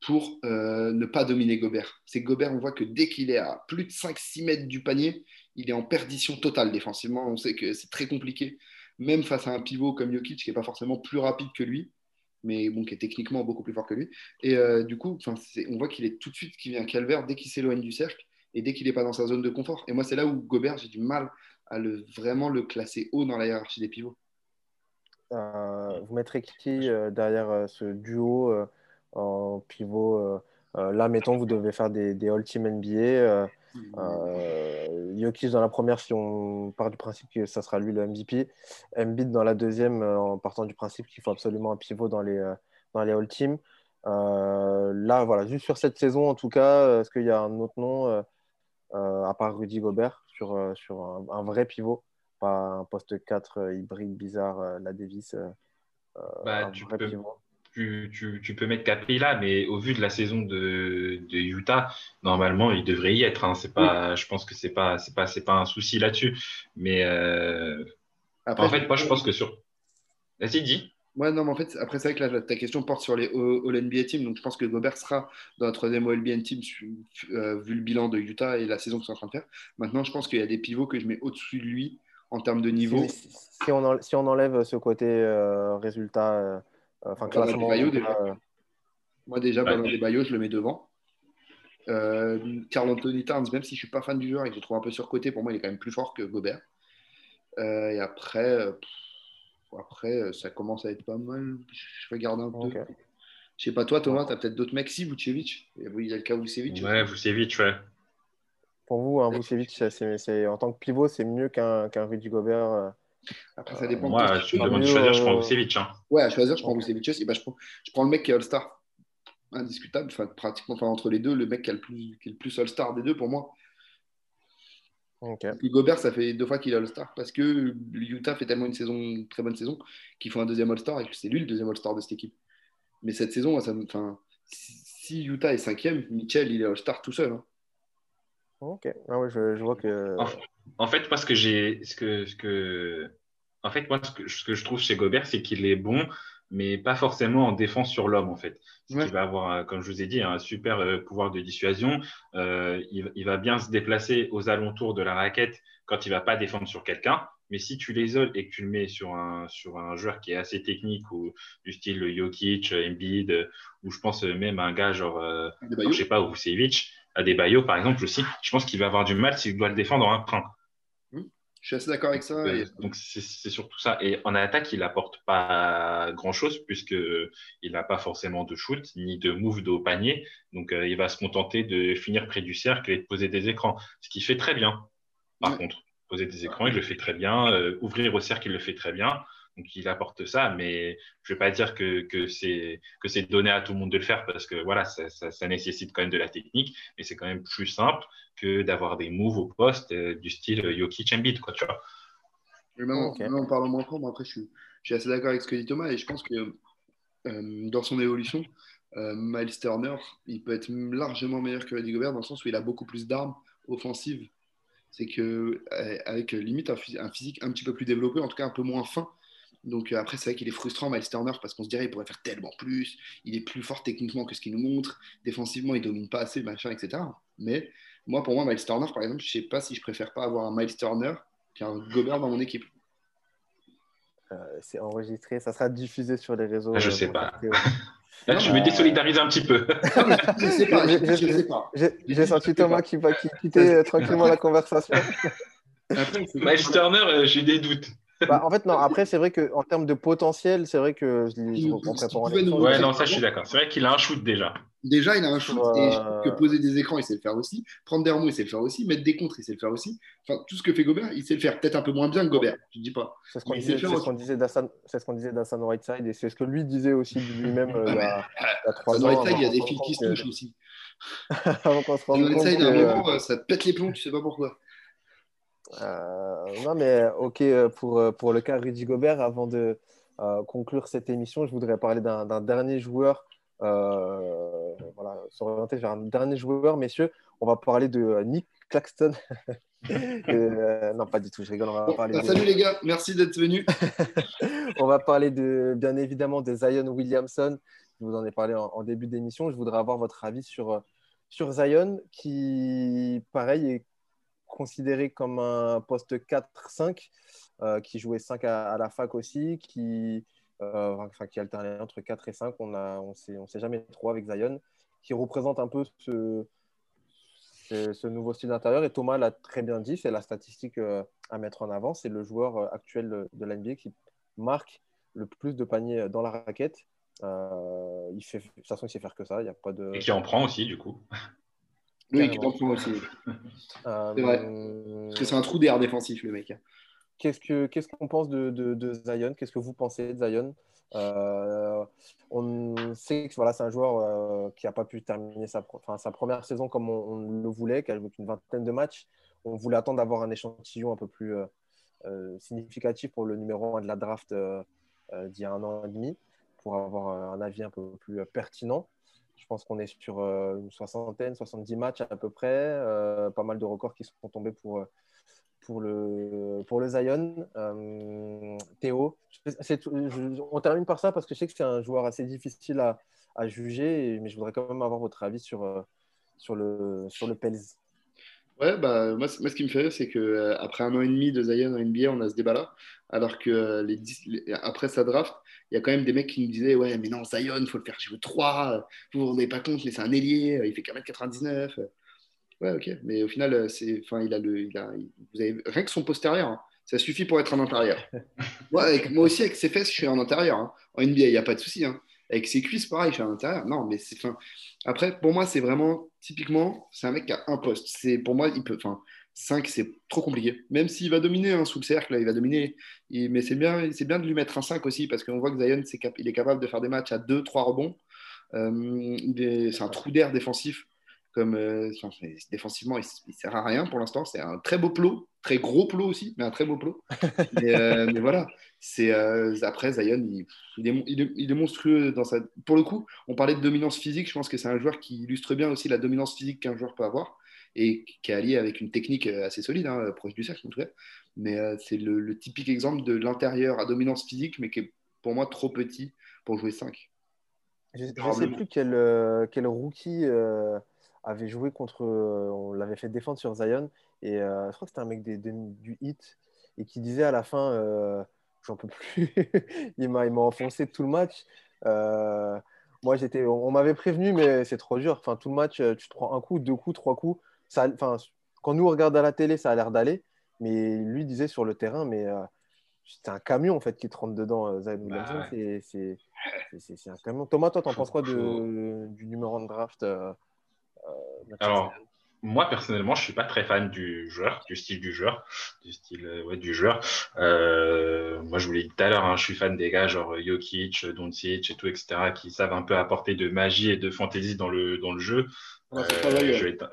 pour euh, ne pas dominer Gobert. C'est Gobert, on voit que dès qu'il est à plus de 5-6 mètres du panier, il est en perdition totale défensivement. On sait que c'est très compliqué, même face à un pivot comme Jokic, qui n'est pas forcément plus rapide que lui, mais bon, qui est techniquement beaucoup plus fort que lui. Et euh, du coup, on voit qu'il est tout de suite qui vient calvaire dès qu'il s'éloigne du cercle et dès qu'il n'est pas dans sa zone de confort. Et moi, c'est là où Gobert, j'ai du mal à le, vraiment le classer haut dans la hiérarchie des pivots. Euh, vous mettrez qui euh, derrière ce duo en pivot Là, mettons, vous devez faire des, des All-Team NBA. Euh, euh, Jokic dans la première, si on part du principe que ça sera lui le MVP. Embiid dans la deuxième, euh, en partant du principe qu'il faut absolument un pivot dans les, euh, dans les All-Team. Euh, là, voilà, juste sur cette saison, en tout cas, est-ce qu'il y a un autre nom, euh, euh, à part Rudy Gobert, sur, euh, sur un, un vrai pivot pas un poste 4 euh, hybride bizarre, euh, la Davis. euh, euh, Bah, un tu vrai peux- pivot? Tu, tu- tu peux mettre Capri là, mais au vu de la saison de, de Utah, normalement, il devrait y être. hein. C'est pas, Je pense que c'est pas, c'est pas, c'est pas un souci là-dessus. Mais euh, Après, en fait, moi, je pense que sur. Vas-y, dis. Ouais, non, mais en fait, après, c'est vrai que là, ta question porte sur les All-NBA Team. Donc, je pense que Gobert sera dans la troisième All-NBA Team euh, vu le bilan de Utah et la saison qu'ils sont en train de faire. Maintenant, je pense qu'il y a des pivots que je mets au-dessus de lui en termes de niveau. Si, si on, en- si on enlève ce côté euh, résultat, euh, enfin Ballon classement, Adebayo, euh, déjà. Moi, déjà. Ballon des Bayo, je le mets devant. Euh, Carl Anthony Towns, même si je suis pas fan du joueur et que je le trouve un peu surcoté, pour moi, il est quand même plus fort que Gobert. Euh, et après, euh, pff, après, ça commence à être pas mal. Je regarde un peu. Je sais pas, toi, Thomas, tu as peut-être d'autres mecs, si Vucevic. Il y a le cas Vucevic. Ouais, Vucevic, ouais. Pour vous, un Vucevic, c'est- en tant que pivot, c'est mieux qu'un qu'un Rudy Gobert. Euh. Après, ça dépend. de Moi, tu me style. demandes de mieux, choisir, je euh, prends Vucevic. Hein. Ouais, à choisir, je prends. Vucevic aussi. Bah, je, prends, je prends le mec qui est All-Star. Indiscutable. Enfin, pratiquement enfin, entre les deux, le mec qui, a le plus, qui est le plus All-Star des deux pour moi. Ok. Puis Gobert, ça fait deux fois qu'il est All-Star parce que Utah fait tellement une saison, une très bonne saison qu'il faut un deuxième All-Star et que c'est lui le deuxième All-Star de cette équipe. Mais cette saison, ça enfin, si Utah est cinquième, Mitchell, il est All-Star tout seul. hein. Ok. Ah ouais, je, je vois que. En fait, moi, ce que j'ai, ce que, ce que, en fait, moi, ce que, ce que je trouve chez Gobert, c'est qu'il est bon, mais pas forcément en défense sur l'homme, en fait. Ouais. Il va avoir, euh, comme je vous ai dit, un super euh, pouvoir de dissuasion. Euh, il, il va bien se déplacer aux alentours de la raquette quand il va pas défendre sur quelqu'un. Mais si tu l'isoles et que tu le mets sur un, sur un joueur qui est assez technique ou du style Jokic, Embiid, ou je pense même à un gars genre, euh, je sais pas, ou Vucevic, à des Bayo par exemple aussi, je pense qu'il va avoir du mal s'il doit le défendre en un train. Je suis assez d'accord avec ça. Euh, et- donc c'est surtout ça. Et en attaque, il apporte pas grand chose puisque il n'a pas forcément de shoot ni de move de haut panier. Donc euh, il va se contenter de finir près du cercle et de poser des écrans, ce qui fait très bien. Par contre, poser des écrans, il le fait très bien. Euh, ouvrir au cercle, il le fait très bien. Donc il apporte ça, mais je vais pas dire que, que c'est donné à tout le monde de le faire parce que voilà, ça, ça, ça nécessite quand même de la technique, mais c'est quand même plus simple que d'avoir des moves au poste euh, du style Jokic Embiid, quoi, tu vois. Mais même, en- Ok. même en parlant moins fort, moi, après, je suis, je suis assez d'accord avec ce que dit Thomas et je pense que euh, dans son évolution, euh, Miles Turner, il peut être largement meilleur que Rudy Gobert dans le sens où il a beaucoup plus d'armes offensives. C'est que euh, avec euh, limite un physique un petit peu plus développé, en tout cas un peu moins fin. Donc euh, après, c'est vrai qu'il est frustrant, Miles Turner, parce qu'on se dirait qu'il pourrait faire tellement plus. Il est plus fort techniquement que ce qu'il nous montre. Défensivement, il domine pas assez, machin, etc. Mais moi, pour moi, Miles Turner, par exemple, je sais pas si je préfère pas avoir un Miles Turner qu'un Gobert dans mon équipe. Euh, c'est enregistré, ça sera diffusé sur les réseaux. Ah, je euh, sais pas. <laughs> Là, Non, je me désolidariser un petit peu. <laughs> Je sais pas. J'ai senti. Thomas qui va qui- quitter euh, tranquillement la conversation. Après, <laughs> Miles Turner, j'ai des doutes. Bah, en fait, non, après, c'est vrai qu'en termes de potentiel, c'est vrai que je, l'ai- je, en préparant nous- Ouais, je- non, ça, je suis d'accord. C'est vrai qu'il a un shoot déjà. Déjà, il a un shoot. Euh, Et je que poser des écrans, il sait le faire aussi. Prendre des remous, il sait le faire aussi. Mettre des contres, il sait le faire aussi. Enfin, tout ce que fait Gobert, il sait le faire. Peut-être un peu moins bien que Gobert, je dis pas. C'est ce qu'on disait, ce disait c'est ce d'Hassan Whiteside et c'est ce que lui disait aussi lui-même euh, il, y a, il y a trois Dans ans. les tailles, il y a des fils qui se touchent aussi. <laughs> avant qu'on se rende compte tailles, à un moment, euh, ça te pète les plombs, tu sais pas pourquoi. Euh, non, mais ok, euh, pour, euh, pour le cas Rudy Gobert, avant de conclure cette émission, je voudrais parler d'un dernier joueur, euh, voilà, s'orienter vers un dernier joueur, messieurs. On va parler de Nick Claxton. <laughs> Euh, non, pas du tout, je rigole. On va Bon, parler bah, de- salut les gars, merci d'être venus. <laughs> on va parler de, bien évidemment de Zion Williamson. Je vous en ai parlé en, en début d'émission. Je voudrais avoir votre avis sur, sur Zion, qui, pareil, est considéré comme un poste 4-5, euh, qui jouait 5 à, la fac aussi, qui, euh, qui alternait entre 4 et 5. On ne on sait, on sait jamais trop avec Zion, qui représente un peu ce, ce, nouveau style d'intérieur. Et Thomas l'a très bien dit, c'est la statistique euh, à mettre en avant. C'est le joueur actuel de, l'NBA qui marque le plus de paniers dans la raquette. Il fait, de toute façon, il sait faire que ça. Il n'y a pas de. Et qui en prend aussi, du coup. T'en prend aussi. Euh, C'est vrai. Parce que c'est un trou d'air défensif, le mec. Qu'est-ce que qu'est-ce qu'on pense de, de, de Zion? Qu'est-ce que vous pensez de Zion? Euh, On sait que voilà, c'est un joueur euh, qui n'a pas pu terminer sa, enfin, sa première saison comme on, on le voulait, qui a joué qu'une vingtaine de matchs. On voulait attendre d'avoir un échantillon un peu plus euh, significatif pour le numéro 1 de la draft d'il y a un an et demi, pour avoir un avis un peu plus pertinent. Je pense qu'on est sur euh, une soixantaine, 70 matchs à peu près, euh, pas mal de records qui sont tombés pour, euh, pour, le, pour le Zion. Théo, on termine par ça parce que je sais que c'est un joueur assez difficile à, à juger, mais je voudrais quand même avoir votre avis sur, sur, le, sur le Pels. Ouais, bah, moi, moi, ce qui me fait rire, c'est que euh, après un an et demi de Zion en NBA, on a ce débat-là. Alors que euh, les, dix- les- après sa draft, il y a quand même des mecs qui me disaient Ouais, mais non, Zion, faut le faire jouer 3. Vous vous rendez pas compte, mais c'est un ailier, euh, il fait 1m99. Ouais, ok. Mais au final, euh, c'est, enfin, il a le, il a, il- vous avez, rien que son postérieur, hein, ça suffit pour être un intérieur. <laughs> Moi, avec- moi aussi, avec ses fesses, je suis un intérieur. hein. En NBA, il n'y a pas de souci. hein. Avec ses cuisses, pareil, je suis un intérieur. Non, mais c'est, après, pour moi, c'est vraiment, typiquement, c'est un mec qui a un poste. C'est, pour moi, il peut, enfin, 5, c'est trop compliqué. Même s'il va dominer hein, sous le cercle, il va dominer. Il- mais c'est bien, c'est bien de lui mettre un 5 aussi, parce qu'on voit que Zion, cap- il est capable de faire des matchs à 2-3 rebonds. Euh, est- c'est un trou d'air défensif. Comme, euh, défensivement, il, il sert à rien pour l'instant. C'est un très beau plot, très gros plot aussi, mais un très beau plot. <laughs> mais, euh, mais voilà, c'est après Zion, il, il est, il est- il est monstrueux dans sa. Pour le coup, on parlait de dominance physique. Je pense que c'est un joueur qui illustre bien aussi la dominance physique qu'un joueur peut avoir et qui est allié avec une technique euh, assez solide, hein, proche du cercle en tout cas. Mais euh, c'est le, le typique exemple de l'intérieur à dominance physique, mais qui est pour moi trop petit pour jouer 5. Je ne sais plus quel, euh, quel rookie euh, avait joué contre. on l'avait fait défendre sur Zion. Et je crois que c'était un mec des, des- du hit. Et qui disait à la fin J'en peux plus. <laughs> il m'a enfoncé tout le match. Moi, j'étais, on, on m'avait prévenu, mais c'est trop dur. Enfin, tout le match, tu te prends un coup, deux coups, trois coups. Ça, enfin, quand nous on regarde à la télé, ça a l'air d'aller. Mais lui disait sur le terrain, mais euh, c'est un camion en fait qui te rentre dedans, euh, Zion Williamson. ouais. C'est- c'est- c'est- c'est c'est un camion. Thomas, toi, t'en penses quoi de, du numéro 1 de draft euh, euh, Alors, moi, personnellement, je suis pas très fan du joueur, du style du joueur, du style ouais, du joueur. Euh, moi, je vous l'ai dit tout à l'heure, hein, je suis fan des gars genre Jokic, Doncic et tout, etc., qui savent un peu apporter de magie et de fantaisie dans le, dans le jeu. Non, c'est pas Euh, je vais être-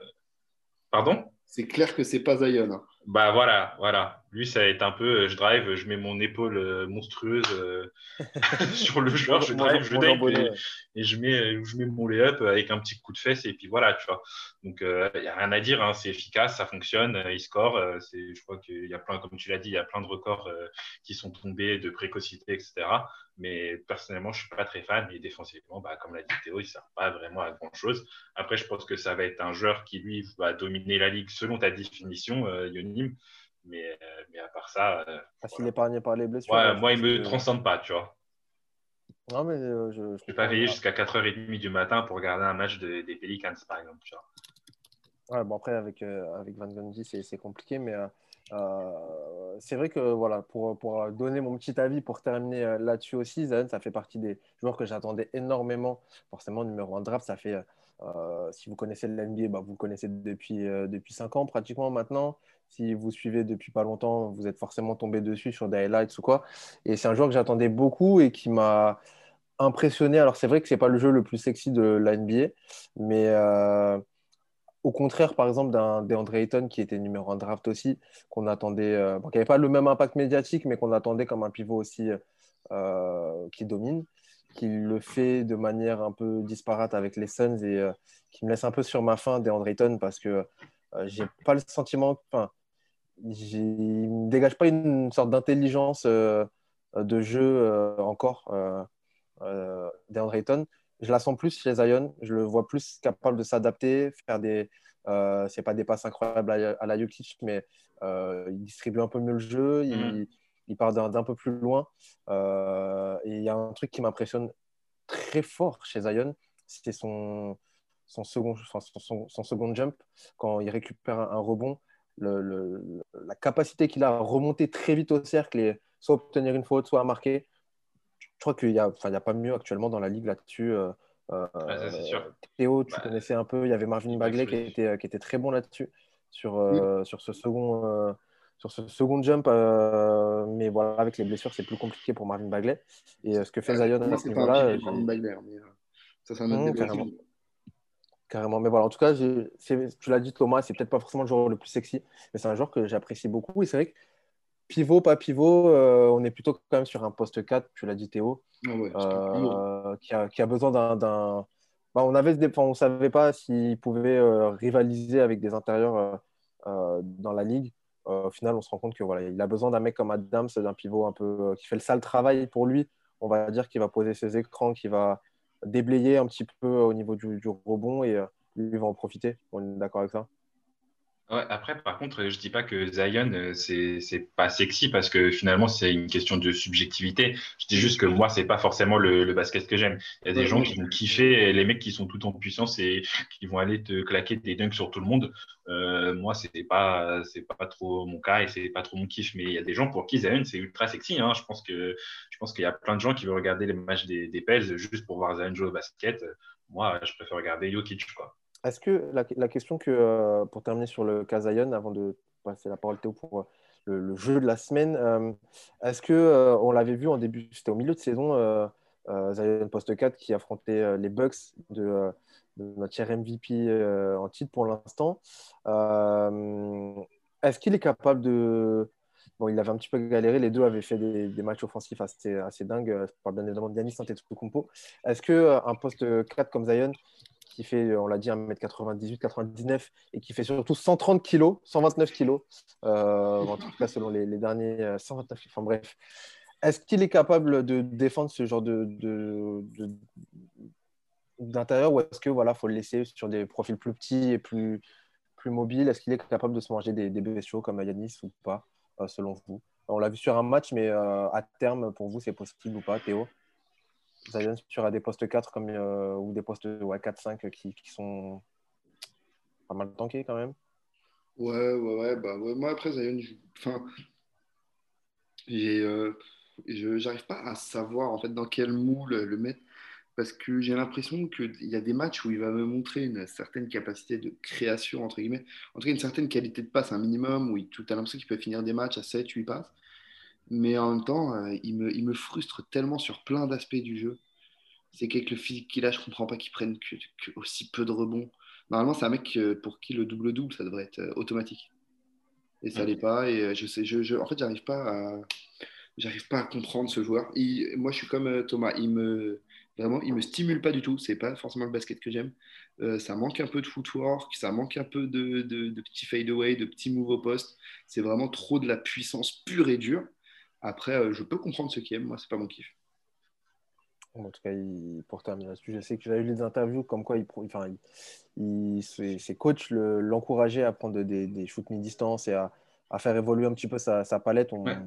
Pardon? C'est clair que c'est pas Zion. Bah voilà, voilà. Lui, ça va être un peu, euh, je drive, je mets mon épaule euh, monstrueuse euh, <laughs> sur le joueur, je drive, je jambonnet, et, je mets, je mets mon lay-up avec un petit coup de fesse et puis voilà, tu vois. Donc, il n'y a rien à dire, hein, c'est efficace, ça fonctionne, il score. c'est, je crois qu'il y a plein, comme tu l'as dit, il y a plein de records euh, qui sont tombés de précocité, etc. Mais personnellement, je ne suis pas très fan et défensivement, bah, comme l'a dit Théo, il ne sert pas vraiment à grand-chose. Après, je pense que ça va être un joueur qui, lui, va dominer la ligue selon ta définition, euh, Mais, euh, mais à part ça, euh, qu'il voilà. est épargné par les blessures. Ouais, moi, il pense me que- transcende pas, tu vois. Non, mais euh, je, vais comprends. pas veiller jusqu'à 4h30 du matin pour regarder un match de- des Pelicans, par exemple. Tu vois. Ouais, bon, après, avec, euh, avec Van Gundy, c'est compliqué, mais euh, c'est vrai que voilà, pour, pour donner mon petit avis, pour terminer là-dessus aussi, Zion, ça fait partie des joueurs que j'attendais énormément. Forcément, numéro 1 draft, ça fait, si vous connaissez le NBA, bah, vous le connaissez depuis, depuis 5 ans pratiquement maintenant. Si vous suivez depuis pas longtemps, vous êtes forcément tombé dessus sur des highlights ou quoi. Et c'est un joueur que j'attendais beaucoup et qui m'a impressionné. Alors, c'est vrai que c'est pas le jeu le plus sexy de la NBA, mais. euh, au contraire, par exemple, d'un DeAndre Ayton qui était numéro 1 draft aussi, qu'on attendait, euh, qui n'avait pas le même impact médiatique, mais qu'on attendait comme un pivot aussi euh, qui domine, qui le fait de manière un peu disparate avec les Suns et qui me laisse un peu sur ma faim, DeAndre Ayton, parce que j'ai pas le sentiment, il ne dégage pas une sorte d'intelligence euh, de jeu euh, encore, euh, euh, DeAndre Ayton je la sens plus chez Zion. Je le vois plus capable de s'adapter, faire des. C'est pas des passes incroyables à, à la Jokic, mais il distribue un peu mieux le jeu. Il, il part d'un peu plus loin. Et il y a un truc qui m'impressionne très fort chez Zion, c'est son, son, second, enfin, son, son- son second jump. Quand il récupère un, un rebond, le- le- la capacité qu'il a à remonter très vite au cercle et soit obtenir une faute, soit à marquer je crois qu'il n'y a, enfin, il y a pas mieux actuellement dans la ligue là-dessus. Euh, euh, sûr. Théo, tu Bah, connaissais un peu. Il y avait Marvin Bagley qui était, qui était très bon là-dessus, sur, euh, sur, ce second, euh, sur ce second jump. euh, mais voilà, avec les blessures, c'est plus compliqué pour Marvin Bagley. Et euh, ce que fait Zion Moi, à ce niveau-là, Marvin Bagley, mais euh, ça, c'est un autre Mmh. Carrément. Mais voilà, en tout cas, tu l'as dit Thomas, c'est peut-être pas forcément le joueur le plus sexy, mais c'est un joueur que j'apprécie beaucoup. Et c'est vrai que pivot, pas pivot, euh, on est plutôt quand même sur un poste 4, tu l'as dit Théo, Ah ouais, euh, qui, a, qui a besoin d'un. Bah, on avait, enfin, on savait pas s'il pouvait euh, rivaliser avec des intérieurs dans la ligue. Euh, au final, on se rend compte que voilà, il a besoin d'un mec comme Adams, d'un pivot un peu euh, qui fait le sale travail pour lui. On va dire qu'il va poser ses écrans, qui va déblayer un petit peu au niveau du, du rebond et euh, lui va en profiter. On est d'accord avec ça? Ouais, après, par contre, je dis pas que Zion, euh, c'est c'est pas sexy parce que finalement, c'est une question de subjectivité. Je dis juste que moi, c'est pas forcément le, le basket que j'aime. Il y a des gens qui vont kiffer, et les mecs qui sont tout en puissance et qui vont aller te claquer des dunks sur tout le monde. Euh, moi, c'est pas, c'est pas trop mon cas et c'est pas trop mon kiff. Mais il y a des gens pour qui Zion, c'est ultra sexy. Hein. Je pense que, je pense qu'il y a plein de gens qui veulent regarder les matchs des, des Pels juste pour voir Zion jouer au basket. Moi, je préfère regarder Jokic, quoi. Est-ce que la, question que, euh, pour terminer sur le cas Zion, avant de passer la parole Théo pour euh, le, jeu de la semaine, euh, est-ce que on l'avait vu en début, c'était au milieu de saison, Zion poste 4 qui affrontait les Bucks de, notre cher MVP en titre pour l'instant. Est-ce qu'il est capable de Bon, il avait un petit peu galéré. Les deux avaient fait des, matchs offensifs assez, assez dingues. Je parle bien évidemment de Giannis Antetokounmpo. Est-ce que euh, un poste 4 comme Zion, qui fait, on l'a dit, 1m98, 99, et qui fait surtout 130 kg, 129 kg, euh, en tout cas selon les, les derniers euh, 129, enfin bref. Est-ce qu'il est capable de défendre ce genre de, d'intérieur ou est-ce que voilà, faut le laisser sur des profils plus petits et plus, plus mobiles? Est-ce qu'il est capable de se manger des, des bestiaux comme Yanis ou pas, euh, selon vous? On l'a vu sur un match, mais euh, à terme, pour vous, c'est possible ou pas, Théo? Zion sur des postes 4 comme, euh, ou des postes ouais, 4-5 qui, qui sont pas mal tankés quand même. Ouais, ouais, ouais, bah. Moi, après, Zion, enfin, euh, je, j'arrive pas à savoir en fait dans quel moule le mettre parce que j'ai l'impression qu'il y a des matchs où il va me montrer une certaine capacité de création, entre guillemets, en tout cas une certaine qualité de passe, un minimum, où tu as l'impression qu'il peut finir des matchs à 7, 8 passes, mais en même temps, euh, il me, il me frustre tellement sur plein d'aspects du jeu. C'est qu'avec le physique qu'il a, je comprends pas qu'il prenne que, que aussi peu de rebonds. Normalement, c'est un mec euh, pour qui le double-double, ça devrait être euh, automatique. Et ça l'est pas. Et je sais, je, je- en fait, j'arrive pas à, j'arrive pas à comprendre ce joueur. Il- moi, je suis comme Thomas. Il me, vraiment, il me stimule pas du tout. C'est pas forcément le basket que j'aime. Euh, ça manque un peu de footwork, ça manque un peu de, de, de petits fade-away, de petits moves au poste. C'est vraiment trop de la puissance pure et dure. Après, euh, je peux comprendre ceux qui aiment. Moi, c'est pas mon kiff. En tout cas, il, pour terminer là-dessus, je sais que j'avais lu des interviews comme quoi il, enfin, il, il- ses, coachs le- l'encourageaient à prendre des, des shoots mi-distance et à, à faire évoluer un petit peu sa, sa palette. On- Ouais.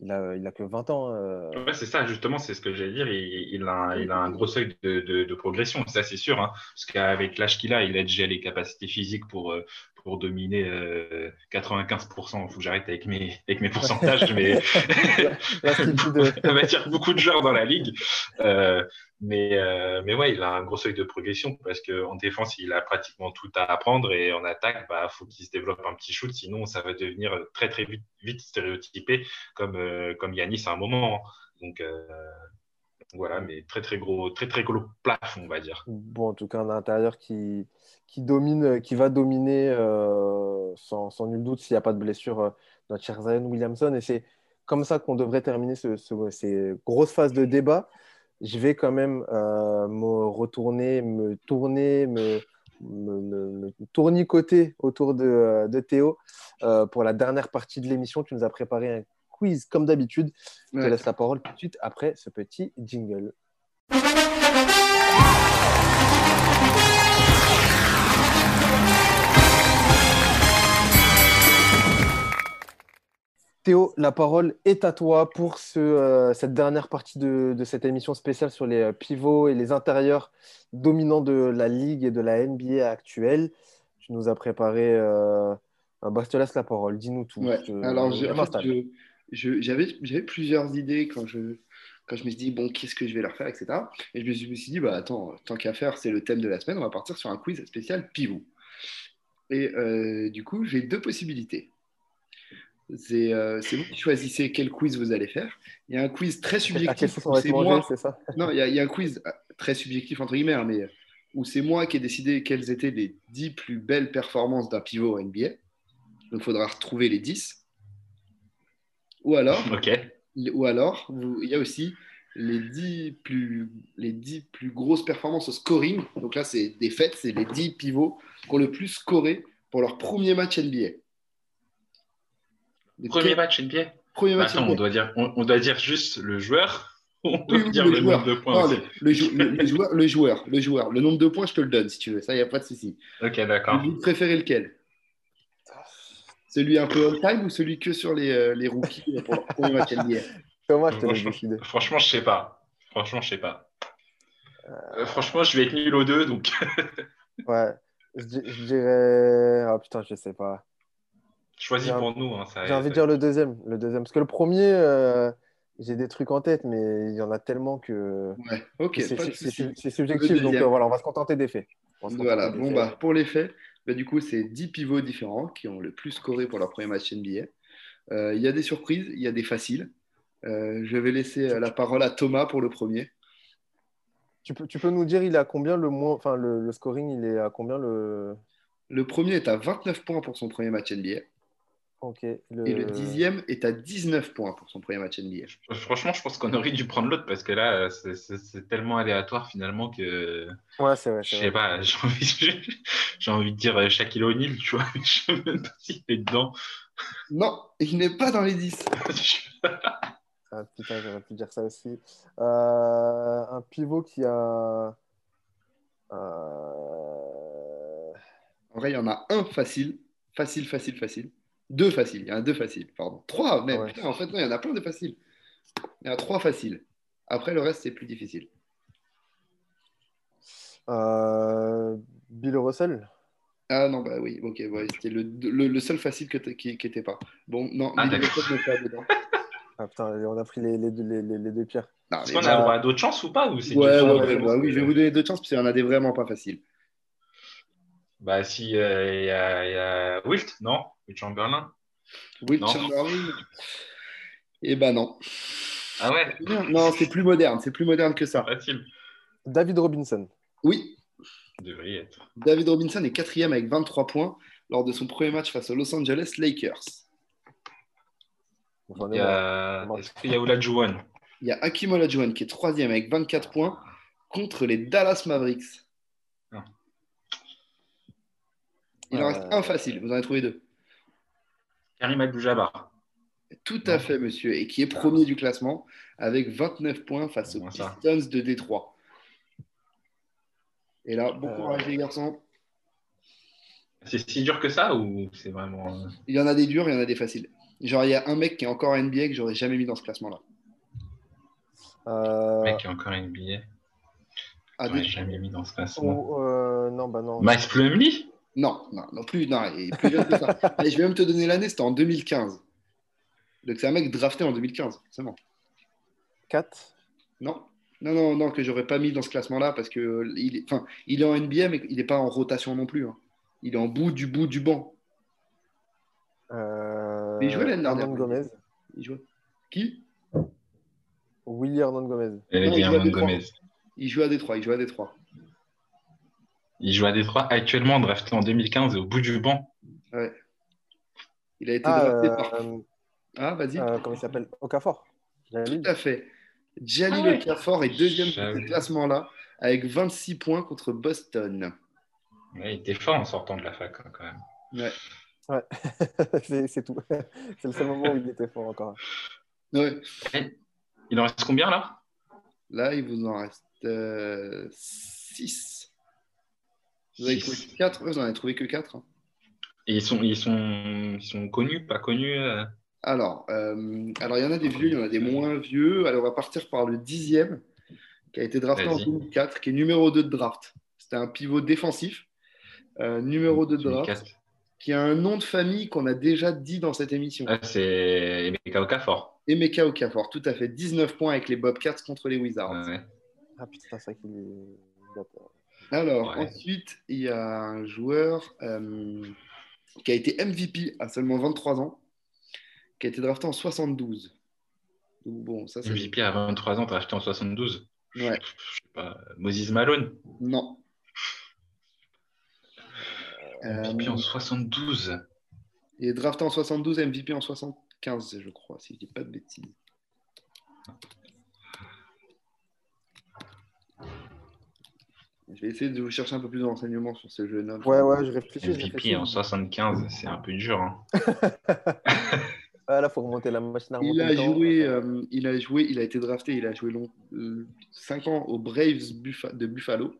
il, a, il a que 20 ans. euh, Ouais, c'est ça, justement, c'est ce que j'allais dire. Il, il a, un, il a un gros seuil de, de, de progression, ça c'est sûr. Hein, parce qu'avec l'âge qu'il a, il a déjà les capacités physiques pour, euh, pour dominer euh, 95%. Il faut que j'arrête avec mes, avec mes pourcentages, mais <laughs> <laughs> ça va attirer beaucoup de joueurs dans la ligue. Euh, mais, euh, mais ouais, il a un gros seuil de progression parce qu'en défense, il a pratiquement tout à apprendre et en attaque, bah, faut qu'il se développe un petit shoot, sinon ça va devenir très très vite, vite stéréotypé comme, euh, comme Yanis à un moment. Donc euh, voilà, mais très très gros, très très gros on va dire. Bon, en tout cas, un intérieur qui, qui domine, qui va dominer euh, sans, sans nul doute s'il n'y a pas de blessure, euh, notre cher Zion Williamson. Et c'est comme ça qu'on devrait terminer ce, ce- ces grosses phases de débat. Je vais quand même euh, me retourner, me tourner, me, me, me- me tournicoter autour de, euh, de Théo pour la dernière partie de l'émission. Tu nous as préparé un quiz comme d'habitude. Je te Ouais. laisse la parole tout de suite après ce petit jingle. Théo, la parole est à toi pour ce, euh, cette dernière partie de, de cette émission spéciale sur les euh, pivots et les intérieurs dominants de la Ligue et de la NBA actuelle. Tu nous as préparé. Euh... bah, je te laisse la parole. Dis-nous tout. Ouais. Je Alors, je- j'avais plusieurs idées quand je, quand je me suis dit, bon, qu'est-ce que je vais leur faire, etc. Et je me suis, je me suis dit, bah attends, tant qu'à faire, c'est le thème de la semaine, on va partir sur un quiz spécial pivot. Et euh, du coup, j'ai deux possibilités. C'est euh, vous qui choisissez quel quiz vous allez faire. Il y a un quiz très subjectif. c'est moi- c'est ça <laughs> non, il y, a- il y a un quiz euh, très subjectif, entre guillemets, hein, mais où c'est moi qui ai décidé quelles étaient les 10 plus belles performances d'un pivot en NBA. Donc, il faudra retrouver les 10. Ou alors, ou alors vous- il y a aussi les 10, plus, les 10 plus grosses performances au scoring. Donc là, c'est des fêtes, c'est les 10 pivots qui ont le plus scoré pour leur premier match NBA. Premier match NBA. premier Bah, match attends, NBA. on doit, dire, on, on doit dire juste le joueur. On doit Oui, oui, dire le le, joueur. nombre de points Non, aussi? le, le jou- le- le joueur, le joueur, le joueur. Le nombre de points, je te le donne si tu veux. Ça, il n'y a pas de souci. Ok, d'accord. Vous préférez lequel? Celui un peu all-time ou celui que sur les, euh, les rookies pour leur premier match NBA Thomas, je te laisse Franchement, décider. franchement, je sais pas. Franchement, je sais pas. Euh, franchement, je vais être nul aux deux, donc <laughs> Ouais. Je, di- je dirais. Ah putain, je sais pas. choisis un- pour nous. hein, J'ai envie de dire le deuxième. Le deuxième. Parce que le premier, euh, j'ai des trucs en tête, mais il y en a tellement que. Ouais, ok, c'est subjectif. Donc euh, voilà, on va se contenter des faits. Voilà, bon, faits. bah, pour les faits, bah, du coup, c'est 10 pivots différents qui ont le plus scoré pour leur premier match NBA. Euh, Il y a des surprises, il y a des faciles. Euh, je vais laisser euh, la parole à Thomas pour le premier. Tu peux, tu peux nous dire, il à combien le moins. Enfin, le, le scoring, il est à combien le. Le premier est à 29 points pour son premier match NBA. Ok. Le... Et le dixième est à 19 points pour son premier match NBA. Franchement, je pense qu'on aurait dû prendre l'autre parce que là, c'est- tellement aléatoire finalement que Ouais, c'est vrai. je sais pas. <laughs> J'ai envie, j'ai envie de dire Shaquille O'Neal, tu vois. mais <laughs> Je sais même pas s'il est dedans. Non, il n'est pas dans les 10. <laughs> Ah, putain, j'aurais pu dire ça aussi. Euh, un pivot qui a. euh, En vrai, il y en a un facile. Facile, facile, facile. Deux faciles. Il y en a deux faciles, pardon. Trois, Ouais. putain, en fait, non, il y en a plein de faciles. Il y en a trois faciles. Après, le reste, c'est plus difficile. euh, Bill Russell? Ah non, bah oui, ok, ouais, c'était le, le, le seul facile que qui n'était pas. Bon, non, Ah, d'accord. Russell n'est pas dedans. <laughs> Ah putain, on a pris les, les, deux- les, les- les deux pierres. Est-ce qu'on a d'autres chances ou pas ou c'est Ouais, juste- ouais, ouais, ouais, bah oui, je vais vous donner deux chances parce qu'il y en a des vraiment pas faciles. Bah, si euh, il y, a, il y a Wilt, non? Wilt Chamberlain? Will Non. Chamberlain Eh ben non. Ah ouais? Non, c'est plus moderne, c'est plus moderne que ça. Facile. David Robinson. Oui, Devrait être. David Robinson est quatrième avec 23 points lors de son premier match face aux Los Angeles Lakers. Il ai y marre. a... Est-ce qu'il y a Olajuwon? Il y a Hakim Olajuwon qui est troisième avec 24 points contre les Dallas Mavericks. Ah. Il en Euh, reste un facile, vous en avez trouvé deux. Karim Abdul-Jabbar. Tout à fait, monsieur, et qui est premier du classement avec 29 points face aux ça Pistons de Détroit. Et là, bon Euh. courage les garçons. C'est si dur que ça ou c'est vraiment. euh, Il y en a des durs, il y en a des faciles. Genre, il y a un mec qui est encore en NBA que j'aurais jamais mis dans ce classement-là. Euh, mec qui est encore NBA Ah, J'aurais des- jamais mis dans ce classement. oh, euh, non, bah non. Max Plumlee? Non, non, non plus, non, il est plus jeune que ça. <laughs> Allez, je vais même te donner l'année, c'était en 2015. Donc c'est un mec drafté en 2015, forcément. 4. Non, non, non, non, que j'aurais pas mis dans ce classement-là parce que euh, il est, enfin, il est en NBA, mais il n'est pas en rotation non plus. hein. Il est en bout du bout du banc. Euh, Mais il jouait l'année dernière. Gomez. Il joue. Qui? Willy Hernan Gomez. Non, il Détroit. Gomez. Il joue à Détroit. Il joue à Détroit. Il joue à Détroit actuellement, drafté en 2015 et au bout du banc. Ouais. Il a été Ah, drafté euh, par. Ah, vas-y. euh, comment il s'appelle? Okafor. Tout à fait. Jalil Ah ouais. Okafor est deuxième J'avoue. ce classement-là avec 26 points contre Boston. Ouais, il était fort en sortant de la fac hein, quand même. Ouais. <laughs> c'est c'est tout. <laughs> c'est le seul moment où il était fort encore. Ouais. Il en reste combien là? Là, il vous en reste 6. Vous avez trouvé Six. 4 Vous en avez trouvé que 4 Et ils sont, ils sont, ils sont connus, pas connus euh Alors, euh, alors, il y en a des vieux, il y en a des moins vieux. Alors, on va partir par le dixième, qui a été drafté en Vas-y. 2004, qui est numéro 2 de draft. C'était un pivot défensif, euh, numéro 2 de draft, 2004. qui a un nom de famille qu'on a déjà dit dans cette émission. Ah, c'est Emeka Okafor. Emeka Okafor, tout à fait. 19 points avec les Bobcats contre les Wizards. Ouais. Ah putain, c'est vrai qu'il Alors, Ouais. ensuite, il y a un joueur euh, qui a été MVP à seulement 23 ans, qui a été drafté en 72. Donc, bon, ça. MVP à 23 ans, acheté en 72. Ouais. Je sais pas. Moses Malone. Non. MVP Euh, en 72. Il est drafté en 72, MVP en 75, je crois, si je dis pas de bêtises. Je vais essayer de vous chercher un peu plus de renseignements sur ce jeune homme. Ouais, ouais, je réfléchis. MVP en 75, c'est un peu dur. hein. <laughs> <laughs> Ah, là, faut remonter la machine à remonter Il a joué, euh, il a joué, il a été drafté, il a joué long, 5 ans aux Braves Buffa- de Buffalo.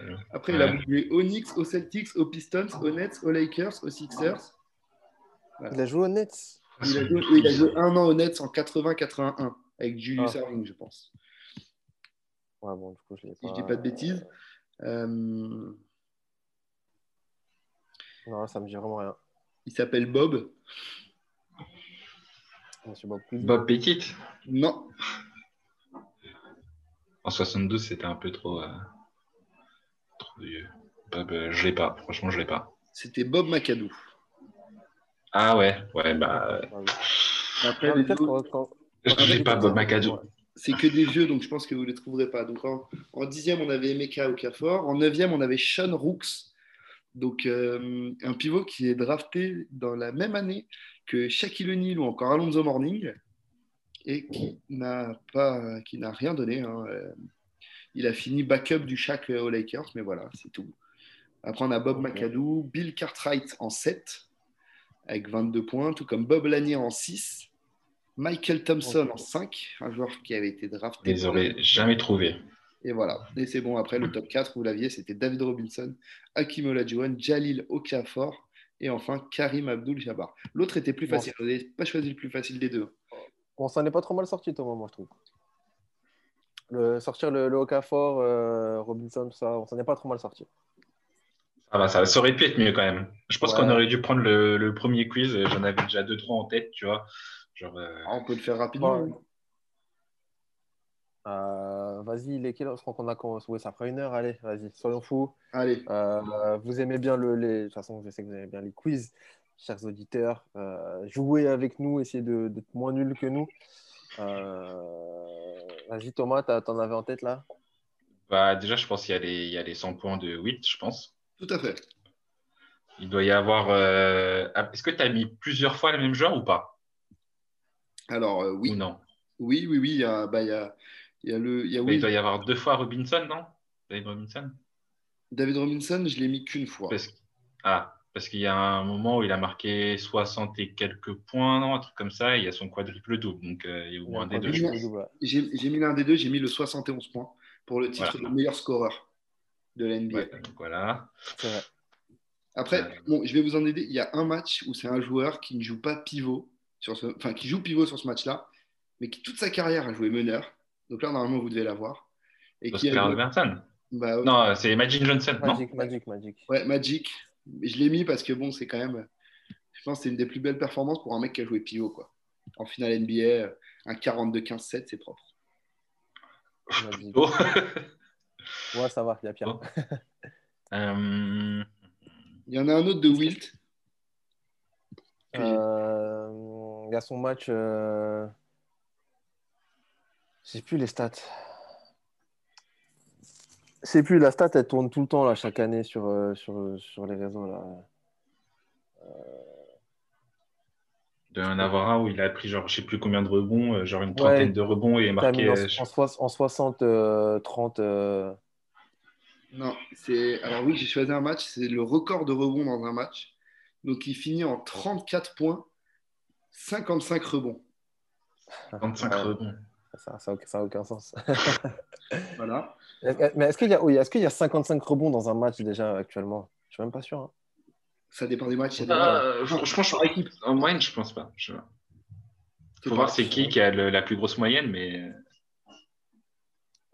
Euh, Après, il a joué aux Knicks, aux Celtics, aux Pistons, aux Nets, aux Lakers, aux Sixers. Il a joué au Nets. Il a, joué, oui, il a joué un an au Nets en 80-81 avec Julius Ah. Je pense. Ouais, bon, du coup, je Si pas. je dis pas de bêtises. Euh, Non, ça me dit vraiment rien. il s'appelle Bob. Monsieur Bob Petit. Non, En 72, c'était un peu trop, euh, trop vieux. Bob, euh, je l'ai pas. Franchement, je l'ai pas. c'était Bob McAdoo. Ah ouais, ouais, bah, euh, Ah. Après, Ah, les autres, je l'ai pas, Bob McAdoo. Ouais. C'est que des vieux, donc je pense que vous ne les trouverez pas. Donc en, en dixième, on avait Emeka Okafor. En neuvième, on avait Sean Rooks. Donc euh, un pivot qui est drafté dans la même année que Shaquille O'Neal ou encore Alonzo Morning et qui n'a pas, qui n'a rien donné. hein. Euh, Il a fini backup du Shaq aux Lakers, mais voilà, c'est tout. Après, on a Bob. McAdoo, Bill Cartwright en 7 avec 22 points, tout comme Bob Lanier en 6, Michael Thompson en 5, un joueur qui avait été Je drafté. les pour aurais jamais trouvés. et voilà. Et c'est bon. Après, le top 4, vous l'aviez, c'était David Robinson, Hakim Olajuwon, Jalil Okafor et enfin Karim Abdul-Jabbar. L'autre était plus Bon. facile. Vous n'avez pas choisi le plus facile des deux. On s'en est pas trop mal sorti, Thomas, moi, je trouve. Le, sortir le, le Okafor, euh, Robinson, tout ça, on s'en est pas trop mal sorti. Ah bah, ça, ça aurait pu être mieux quand même. Je pense Ouais. qu'on aurait dû prendre le, le premier quiz. J'en avais déjà deux, trois en tête, tu vois. Genre, euh, Ah, on peut le faire rapidement. Ouais. Euh, vas-y, les quelle heure? Je crois qu'on a commencé. Oui, ça fera une heure. Allez, vas-y, soyons fous. Allez. Euh, vous aimez bien le, les... De toute façon, je sais que vous aimez bien les quiz, chers auditeurs. Euh, jouez avec nous, essayez de- d'être moins nul que nous. Euh, Vas-y, Thomas, t'en avais en tête là? Bah, déjà, je pense qu'il y, a les- il y a les 100 points de 8, je pense. Tout à fait. Il doit y avoir. euh, ah, Est-ce que tu as mis plusieurs fois le même joueur ou pas? Alors, euh, Ou oui. non Oui, oui, oui. Il y a, bah, il y a, il y a le. il y a, Mais oui, Il doit y avoir deux fois Robinson, non? David Robinson? David Robinson, je l'ai mis qu'une fois. Parce... Ah, parce qu'il y a un moment où il a marqué 60 et quelques points, non, un truc comme ça, et il y a son quadruple double. Donc, euh, il y a au moins un des deux. je double. pense. double. J'ai j'ai mis l'un des deux, j'ai mis le 71 points pour le titre Voilà. de meilleur scoreur de la NBA. Ouais, donc voilà. Après, Euh, bon, je vais vous en aider. Il y a un match où c'est un joueur qui ne joue pas pivot, sur ce... enfin qui joue pivot sur ce match-là, mais qui toute sa carrière a joué meneur. Donc là, normalement, vous devez l'avoir. Et qui a... Robertson bah, Non, c'est Magic Johnson, non Magic, Magic, Magic. Ouais, Magic. Je l'ai mis parce que bon, c'est quand même. Je pense que c'est une des plus belles performances pour un mec qui a joué pivot, quoi. En finale NBA, un 42-15-7, c'est propre. Magic. Oh. <laughs> Ouais, ça va, il y a pire. Oh. Euh, Il y en a un autre de Wilt. Euh, Il y a son match. Euh... Je sais plus les stats. Je sais plus, la stat, elle tourne tout le temps, là, chaque année, sur, euh, sur, sur les réseaux. Là. de en avoir un où il a pris genre je sais plus combien de rebonds, euh, genre une Ouais. trentaine de rebonds et marqué. en, euh, en, en 60, euh, 30. euh, Non, c'est. Alors oui, j'ai choisi un match, c'est le record de rebonds dans un match. Donc il finit en 34 points, 55 rebonds. 25 ouais, rebonds. ça, ça, a aucun- ça a aucun sens. <laughs> <laughs> Voilà. Mais est-ce qu'il y, a- oui, est-ce qu'il y a 55 rebonds dans un match déjà actuellement? Je suis même pas sûr. hein. Ça dépend des matchs. il des- Euh, je, Par équipe. en moyenne, je pense pas. Je... C'est Faut voir c'est qui qui a le- la plus grosse moyenne, mais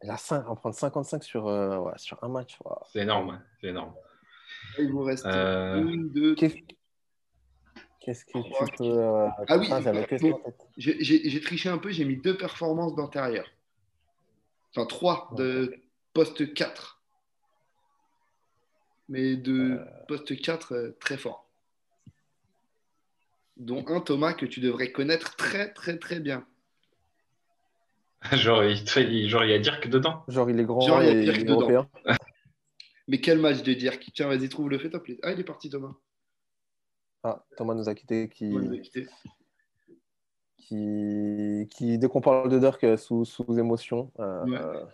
Il a 5, en prendre 55 sur, euh, ouais, sur un match. c'est énorme. ouais, C'est énorme. Il vous reste Euh, une, deux. Qu'est-ce qu'est-ce que tu peux. euh, Ah oui, tête. J'ai triché un peu, j'ai mis deux performances d'intérieur. Enfin, trois de poste 4. Mais de poste 4 euh, très fort. Dont un Thomas que tu devrais connaître très très très bien. <laughs> genre, il, te- il- genre, il y a Dirk dedans? Genre, il est grand Genre, il y a et Dirk dedans. européen. Mais quel match de dire Tiens, vas-y, trouve le fait top. Ah, il est parti Thomas. Ah, Thomas nous a quitté. Qui, nous a qui, qui, dès qu'on parle de Dirk, euh, sous, sous émotion, euh, Ouais. euh,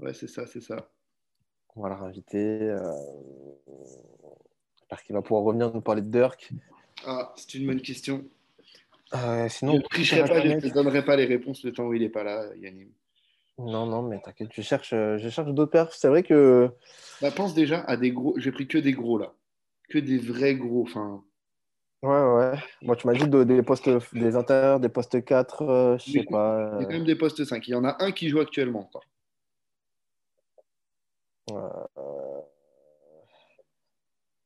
Ouais, c'est ça, c'est ça. on va le réinviter. Euh, J'espère qu'il va pouvoir revenir nous parler de Dirk. Ah, c'est une bonne question. Euh, sinon, je ne te donnerai pas les réponses le temps où il n'est pas là, Yannim. Non, non, mais t'inquiète, je cherche, euh, je cherche d'autres perfs. C'est vrai que Bah, pense déjà à des gros. J'ai pris que des gros là. Que des vrais gros. Enfin, Ouais, ouais. Moi, tu m'as dit de- des postes des intérieurs, des postes 4, euh, je sais pas. Il y a quand même des postes 5. Il y en a un qui joue actuellement encore. euh,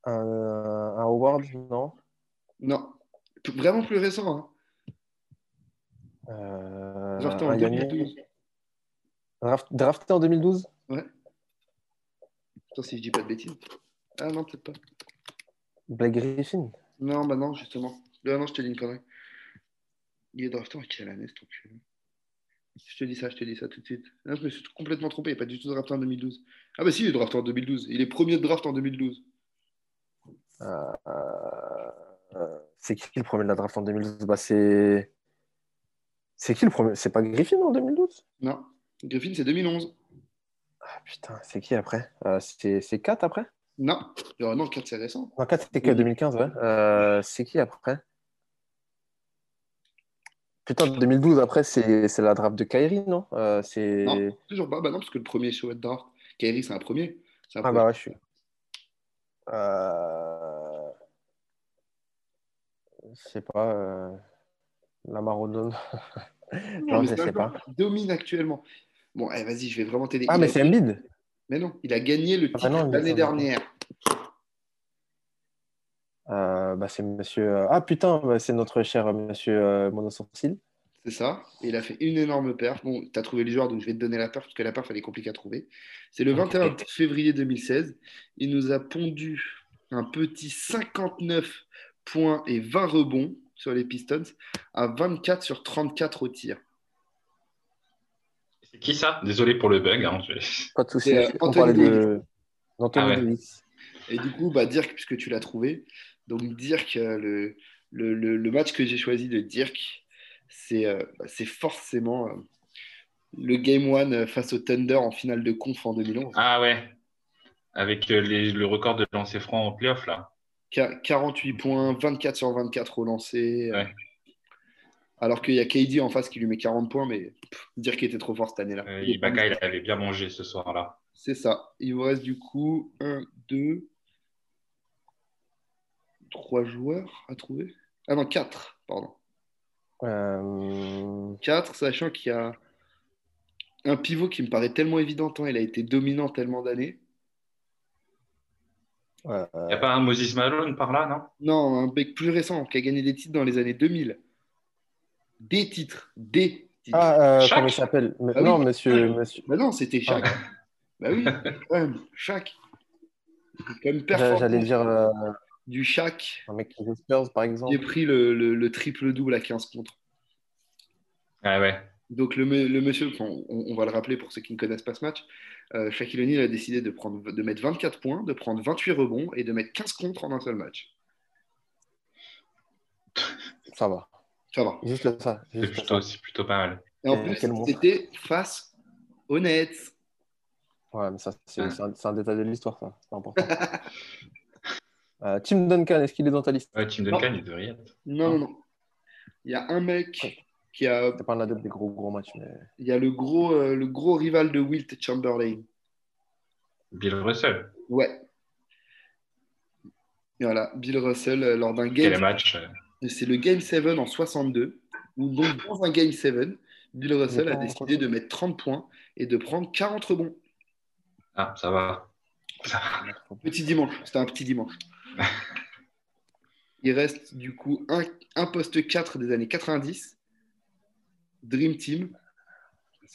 un, un Howard, non? Non. Vraiment plus récent. Hein. Euh, Drafté en un Yannick- 2012. Draft- drafté en 2012 Attends, si je dis pas de bêtises. Ah non, peut-être pas. Blake Griffin Non, bah non, justement. Ah non, je te dis une connerie. Il est drafté en quelle année, cet enculé Je te dis ça, je te dis ça tout de suite. Non, je me suis complètement trompé. Il n'est pas du tout drafté en 2012. Ah bah si, il est drafté en 2012. Il est premier de draft en 2012. Euh, euh, C'est qui le premier de la draft en 2012 bah, C'est. C'est qui le premier? C'est pas Griffin en 2012 Non. Griffin, c'est 2011. Ah putain, c'est qui après? Euh, C'est c'est 4 après? Non. Oh, non, 4, c'est récent. Non, 4 c'était que 2015, ouais. Euh, c'est qui après? Putain, 2012 après, c'est la draft de Kyrie, non? Euh, C'est. Non. Toujours pas. Bah non, parce que le premier choix de draft, Kyrie, c'est un premier. Un Ah premier. bah ouais, je suis. Euh... Je sais pas. Euh... Lamar Odom. Non, non, mais je sais pas. domine actuellement. Bon, allez, vas-y, je vais vraiment t'aider. Ah, mais c'est Embiid Mais non, il a gagné le Ah, titre non, mais l'année dernière. Euh, bah, c'est monsieur. euh, Ah putain, bah, c'est notre cher monsieur euh, Monosourcil. C'est ça. Et il a fait une énorme perf. Bon, tu as trouvé le joueur, donc je vais te donner la perf, parce que la perf, elle est compliquée à trouver. C'est le Ok. 21 février 2016. Il nous a pondu un petit 59 points et 20 rebonds sur les Pistons à 24 sur 34 au tir. C'est qui ça? Désolé pour le bug. hein, je- Pas de souci. C'est, euh, On Anthony parlait de d'Anthony Ah ouais. Et du coup, bah, Dirk, puisque tu l'as trouvé, donc Dirk, euh, le, le, le- le match que j'ai choisi de Dirk, c'est euh, bah, c'est forcément euh, le Game 1 face au Thunder en finale de conf en 2011. Ah ouais. Avec euh, les- le record de lancer franc en playoff, là. Qu- 48 points, 24 sur 24 au lancer. euh, Ouais. Alors qu'il y a KD en face qui lui met 40 points, mais pff, dire qu'il était trop fort cette année-là. Euh, Il est Ibaka, il avait bien mangé ce soir-là. C'est ça. Il vous reste du coup 1, 2, 3 joueurs à trouver. Ah non, 4, pardon. Euh, 4, sachant qu'il y a un pivot qui me paraît tellement évident, tant il a été dominant tellement d'années. euh, Il n'y a pas un Moses Malone par là, non? Non, un mec plus récent qui a gagné des titres dans les années 2000. Des titres, des titres. Ah, euh, comment il s'appelle Ah oui. Non, monsieur. monsieur... Bah non, c'était Shaq. bah oui, quand même, Shaq. Comme J'allais dire euh, du Shaq, un mec qui Spurs, par exemple. j'ai pris le, le- le triple-double à 15 contre. Ah ouais. Donc le, le monsieur, enfin, on, on va le rappeler pour ceux qui ne connaissent pas ce match, euh, Shaquille O'Neal a décidé de, prendre, de mettre 24 points, de prendre 28 rebonds et de mettre 15 contre en un seul match. Ça va. Ça va. Juste ça. C'est plutôt, ça. c'est plutôt pas mal. Et en plus, quel c'était face aux Nets. Ouais, mais ça, c'est Ah. c'est un, détail de l'histoire, ça. C'est important. <laughs> Euh, Tim Duncan, est-ce qu'il est dans ta liste? Ouais, Tim Duncan, il devrait y être. Non, non, non. Il y a un mec qui a, C'est pas un adepte des gros gros matchs, mais. il y a le gros, euh, le gros rival de Wilt Chamberlain. Bill Russell. Ouais. Et Voilà, Bill Russell euh, lors d'un Quel game, match euh, c'est le Game 7 en 62, où donc dans un Game 7, Bill Russell a décidé de mettre 30 points et de prendre 40 rebonds. Ah, ça va. Ça va. Petit dimanche, c'était un petit dimanche. Il reste du coup un, un poste 4 des années 90, Dream Team,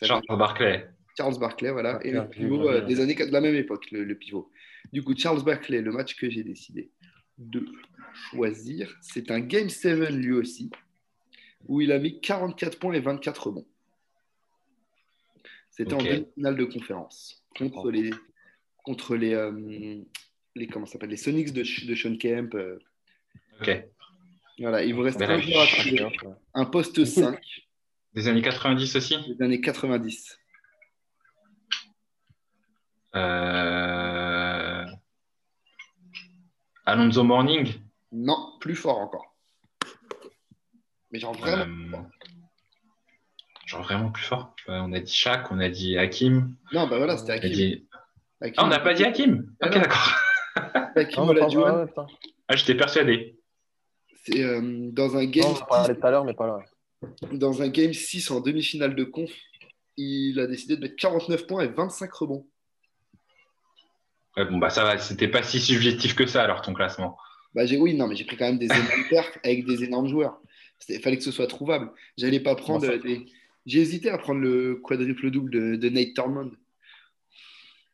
Charles Barkley. Charles Barkley, voilà, Ah, et le pivot euh, des années de la même époque, le, le pivot. Du coup, Charles Barkley, le match que j'ai décidé de choisir, c'est un Game 7 lui aussi, où il a mis 44 points et 24 rebonds. C'était en demi-finale de conférence contre les contre les, euh, les comment ça s'appelle les Sonics de, de Sean Kemp. euh, Ok. voilà, il vous reste un joueur trouver. un poste 5 Des années 90 aussi? Des années 90. euh... Alonso Morning? Non, plus fort encore. Mais genre vraiment. Euh, Genre vraiment plus fort. Euh, on a dit Shaq, on a dit Hakim. Non, bah voilà, c'était On a Hakim. dit... Hakim. Ah, on n'a pas dit Hakim Ah Ok, d'accord. Hakim Ah, on a pas- Olajuwon. ouais, putain. Ah, j'étais persuadé. C'est euh, dans un game Non, on parlait tout à l'heure, mais pas là. dans un game 6 en demi-finale de conf, il a décidé de mettre 49 points et 25 rebonds. Ouais, bon, bah ça va, c'était pas si subjectif que ça alors ton classement. Bah, j'ai, oui, non, mais j'ai pris quand même des énormes <coughs> perfs avec des énormes joueurs. Il fallait que ce soit trouvable. J'allais pas prendre des. J'ai hésité à prendre le quadruple double de, de Nate Thurmond.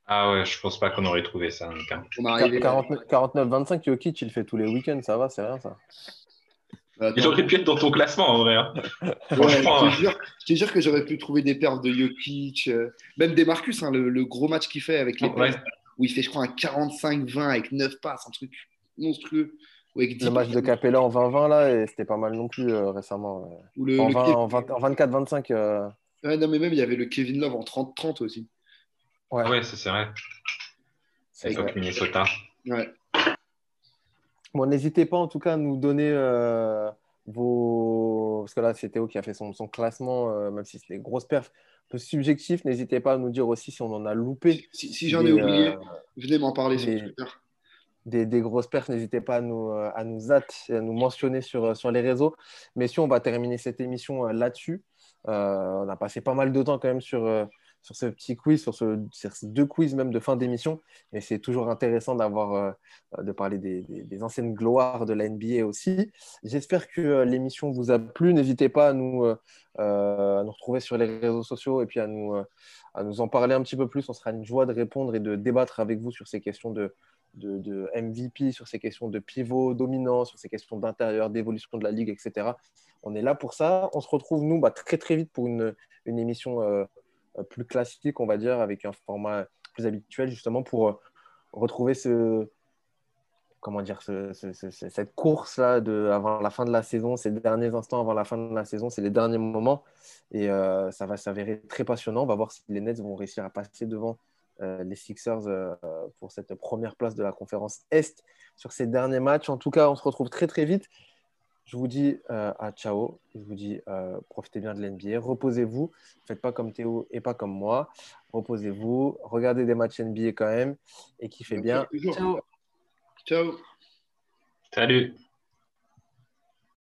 Ah ouais, je pense pas qu'on aurait trouvé ça. donc, hein. On arrivait. 49-25, Jokic, il fait tous les week-ends, ça va, c'est rien ça. Attends. Il aurait pu être dans ton classement en vrai. hein. Ouais, Franchement, je, te jure, je te jure que j'aurais pu trouver des perfs de Jokic, euh, même des Marcus, hein, le, le gros match qu'il fait avec les Ouais. Pels, où il fait, je crois, un 45-20 avec 9 passes, un truc monstrueux. Ou avec 10 Le match de Capella en 20-20, là, et c'était pas mal non plus euh, récemment. ouais. ou le, En, le 20 Kev- en 20 en 24-25. euh, Ouais, non, mais même, il y avait le Kevin Love en 30-30 aussi. ouais, Ouais, ça c'est vrai. C'est vrai. Minnesota. Ouais. Bon, n'hésitez pas en tout cas à nous donner euh, vos. Parce que là, c'est Théo qui a fait son, son classement, euh, même si c'est des grosses perfs, un peu subjectif. N'hésitez pas à nous dire aussi si on en a loupé Si, si j'en ai oublié, euh, venez m'en parler sur Twitter. Des, grosses perfs. N'hésitez pas à nous, euh, à nous à nous mentionner sur, euh, sur les réseaux. Mais si on va terminer cette émission euh, là-dessus, on a passé pas mal de temps quand même sur, sur ce petit quiz, sur, ce, sur ces deux quiz même de fin d'émission. Mais c'est toujours intéressant d'avoir, de parler des, des- anciennes gloires de la NBA aussi. J'espère que l'émission vous a plu. N'hésitez pas à nous, à nous retrouver sur les réseaux sociaux et puis à nous, à nous en parler un petit peu plus. On sera une joie de répondre et de débattre avec vous sur ces questions de, de, MVP, sur ces questions de pivot dominant, sur ces questions d'intérieur, d'évolution de la ligue, etc. On est là pour ça. On se retrouve, nous, bah, très très vite pour une, une émission euh, euh, plus classique, on va dire, avec un format plus habituel, justement, pour euh, retrouver ce, comment dire, ce- ce- ce- ce- cette course-là avant la fin de la saison, ces derniers instants avant la fin de la saison, c'est les derniers moments. Et ça va s'avérer très passionnant. On va voir si les Nets vont réussir à passer devant les Sixers euh, pour cette première place de la conférence Est sur ces derniers matchs. En tout cas, on se retrouve très très vite. Je vous dis euh, à ciao. Je vous dis euh, profitez bien de l'NBA. Reposez-vous. Faites pas comme Théo et pas comme moi. Reposez-vous. Regardez des matchs NBA quand même et kiffez bien. Ciao. Ciao. Salut.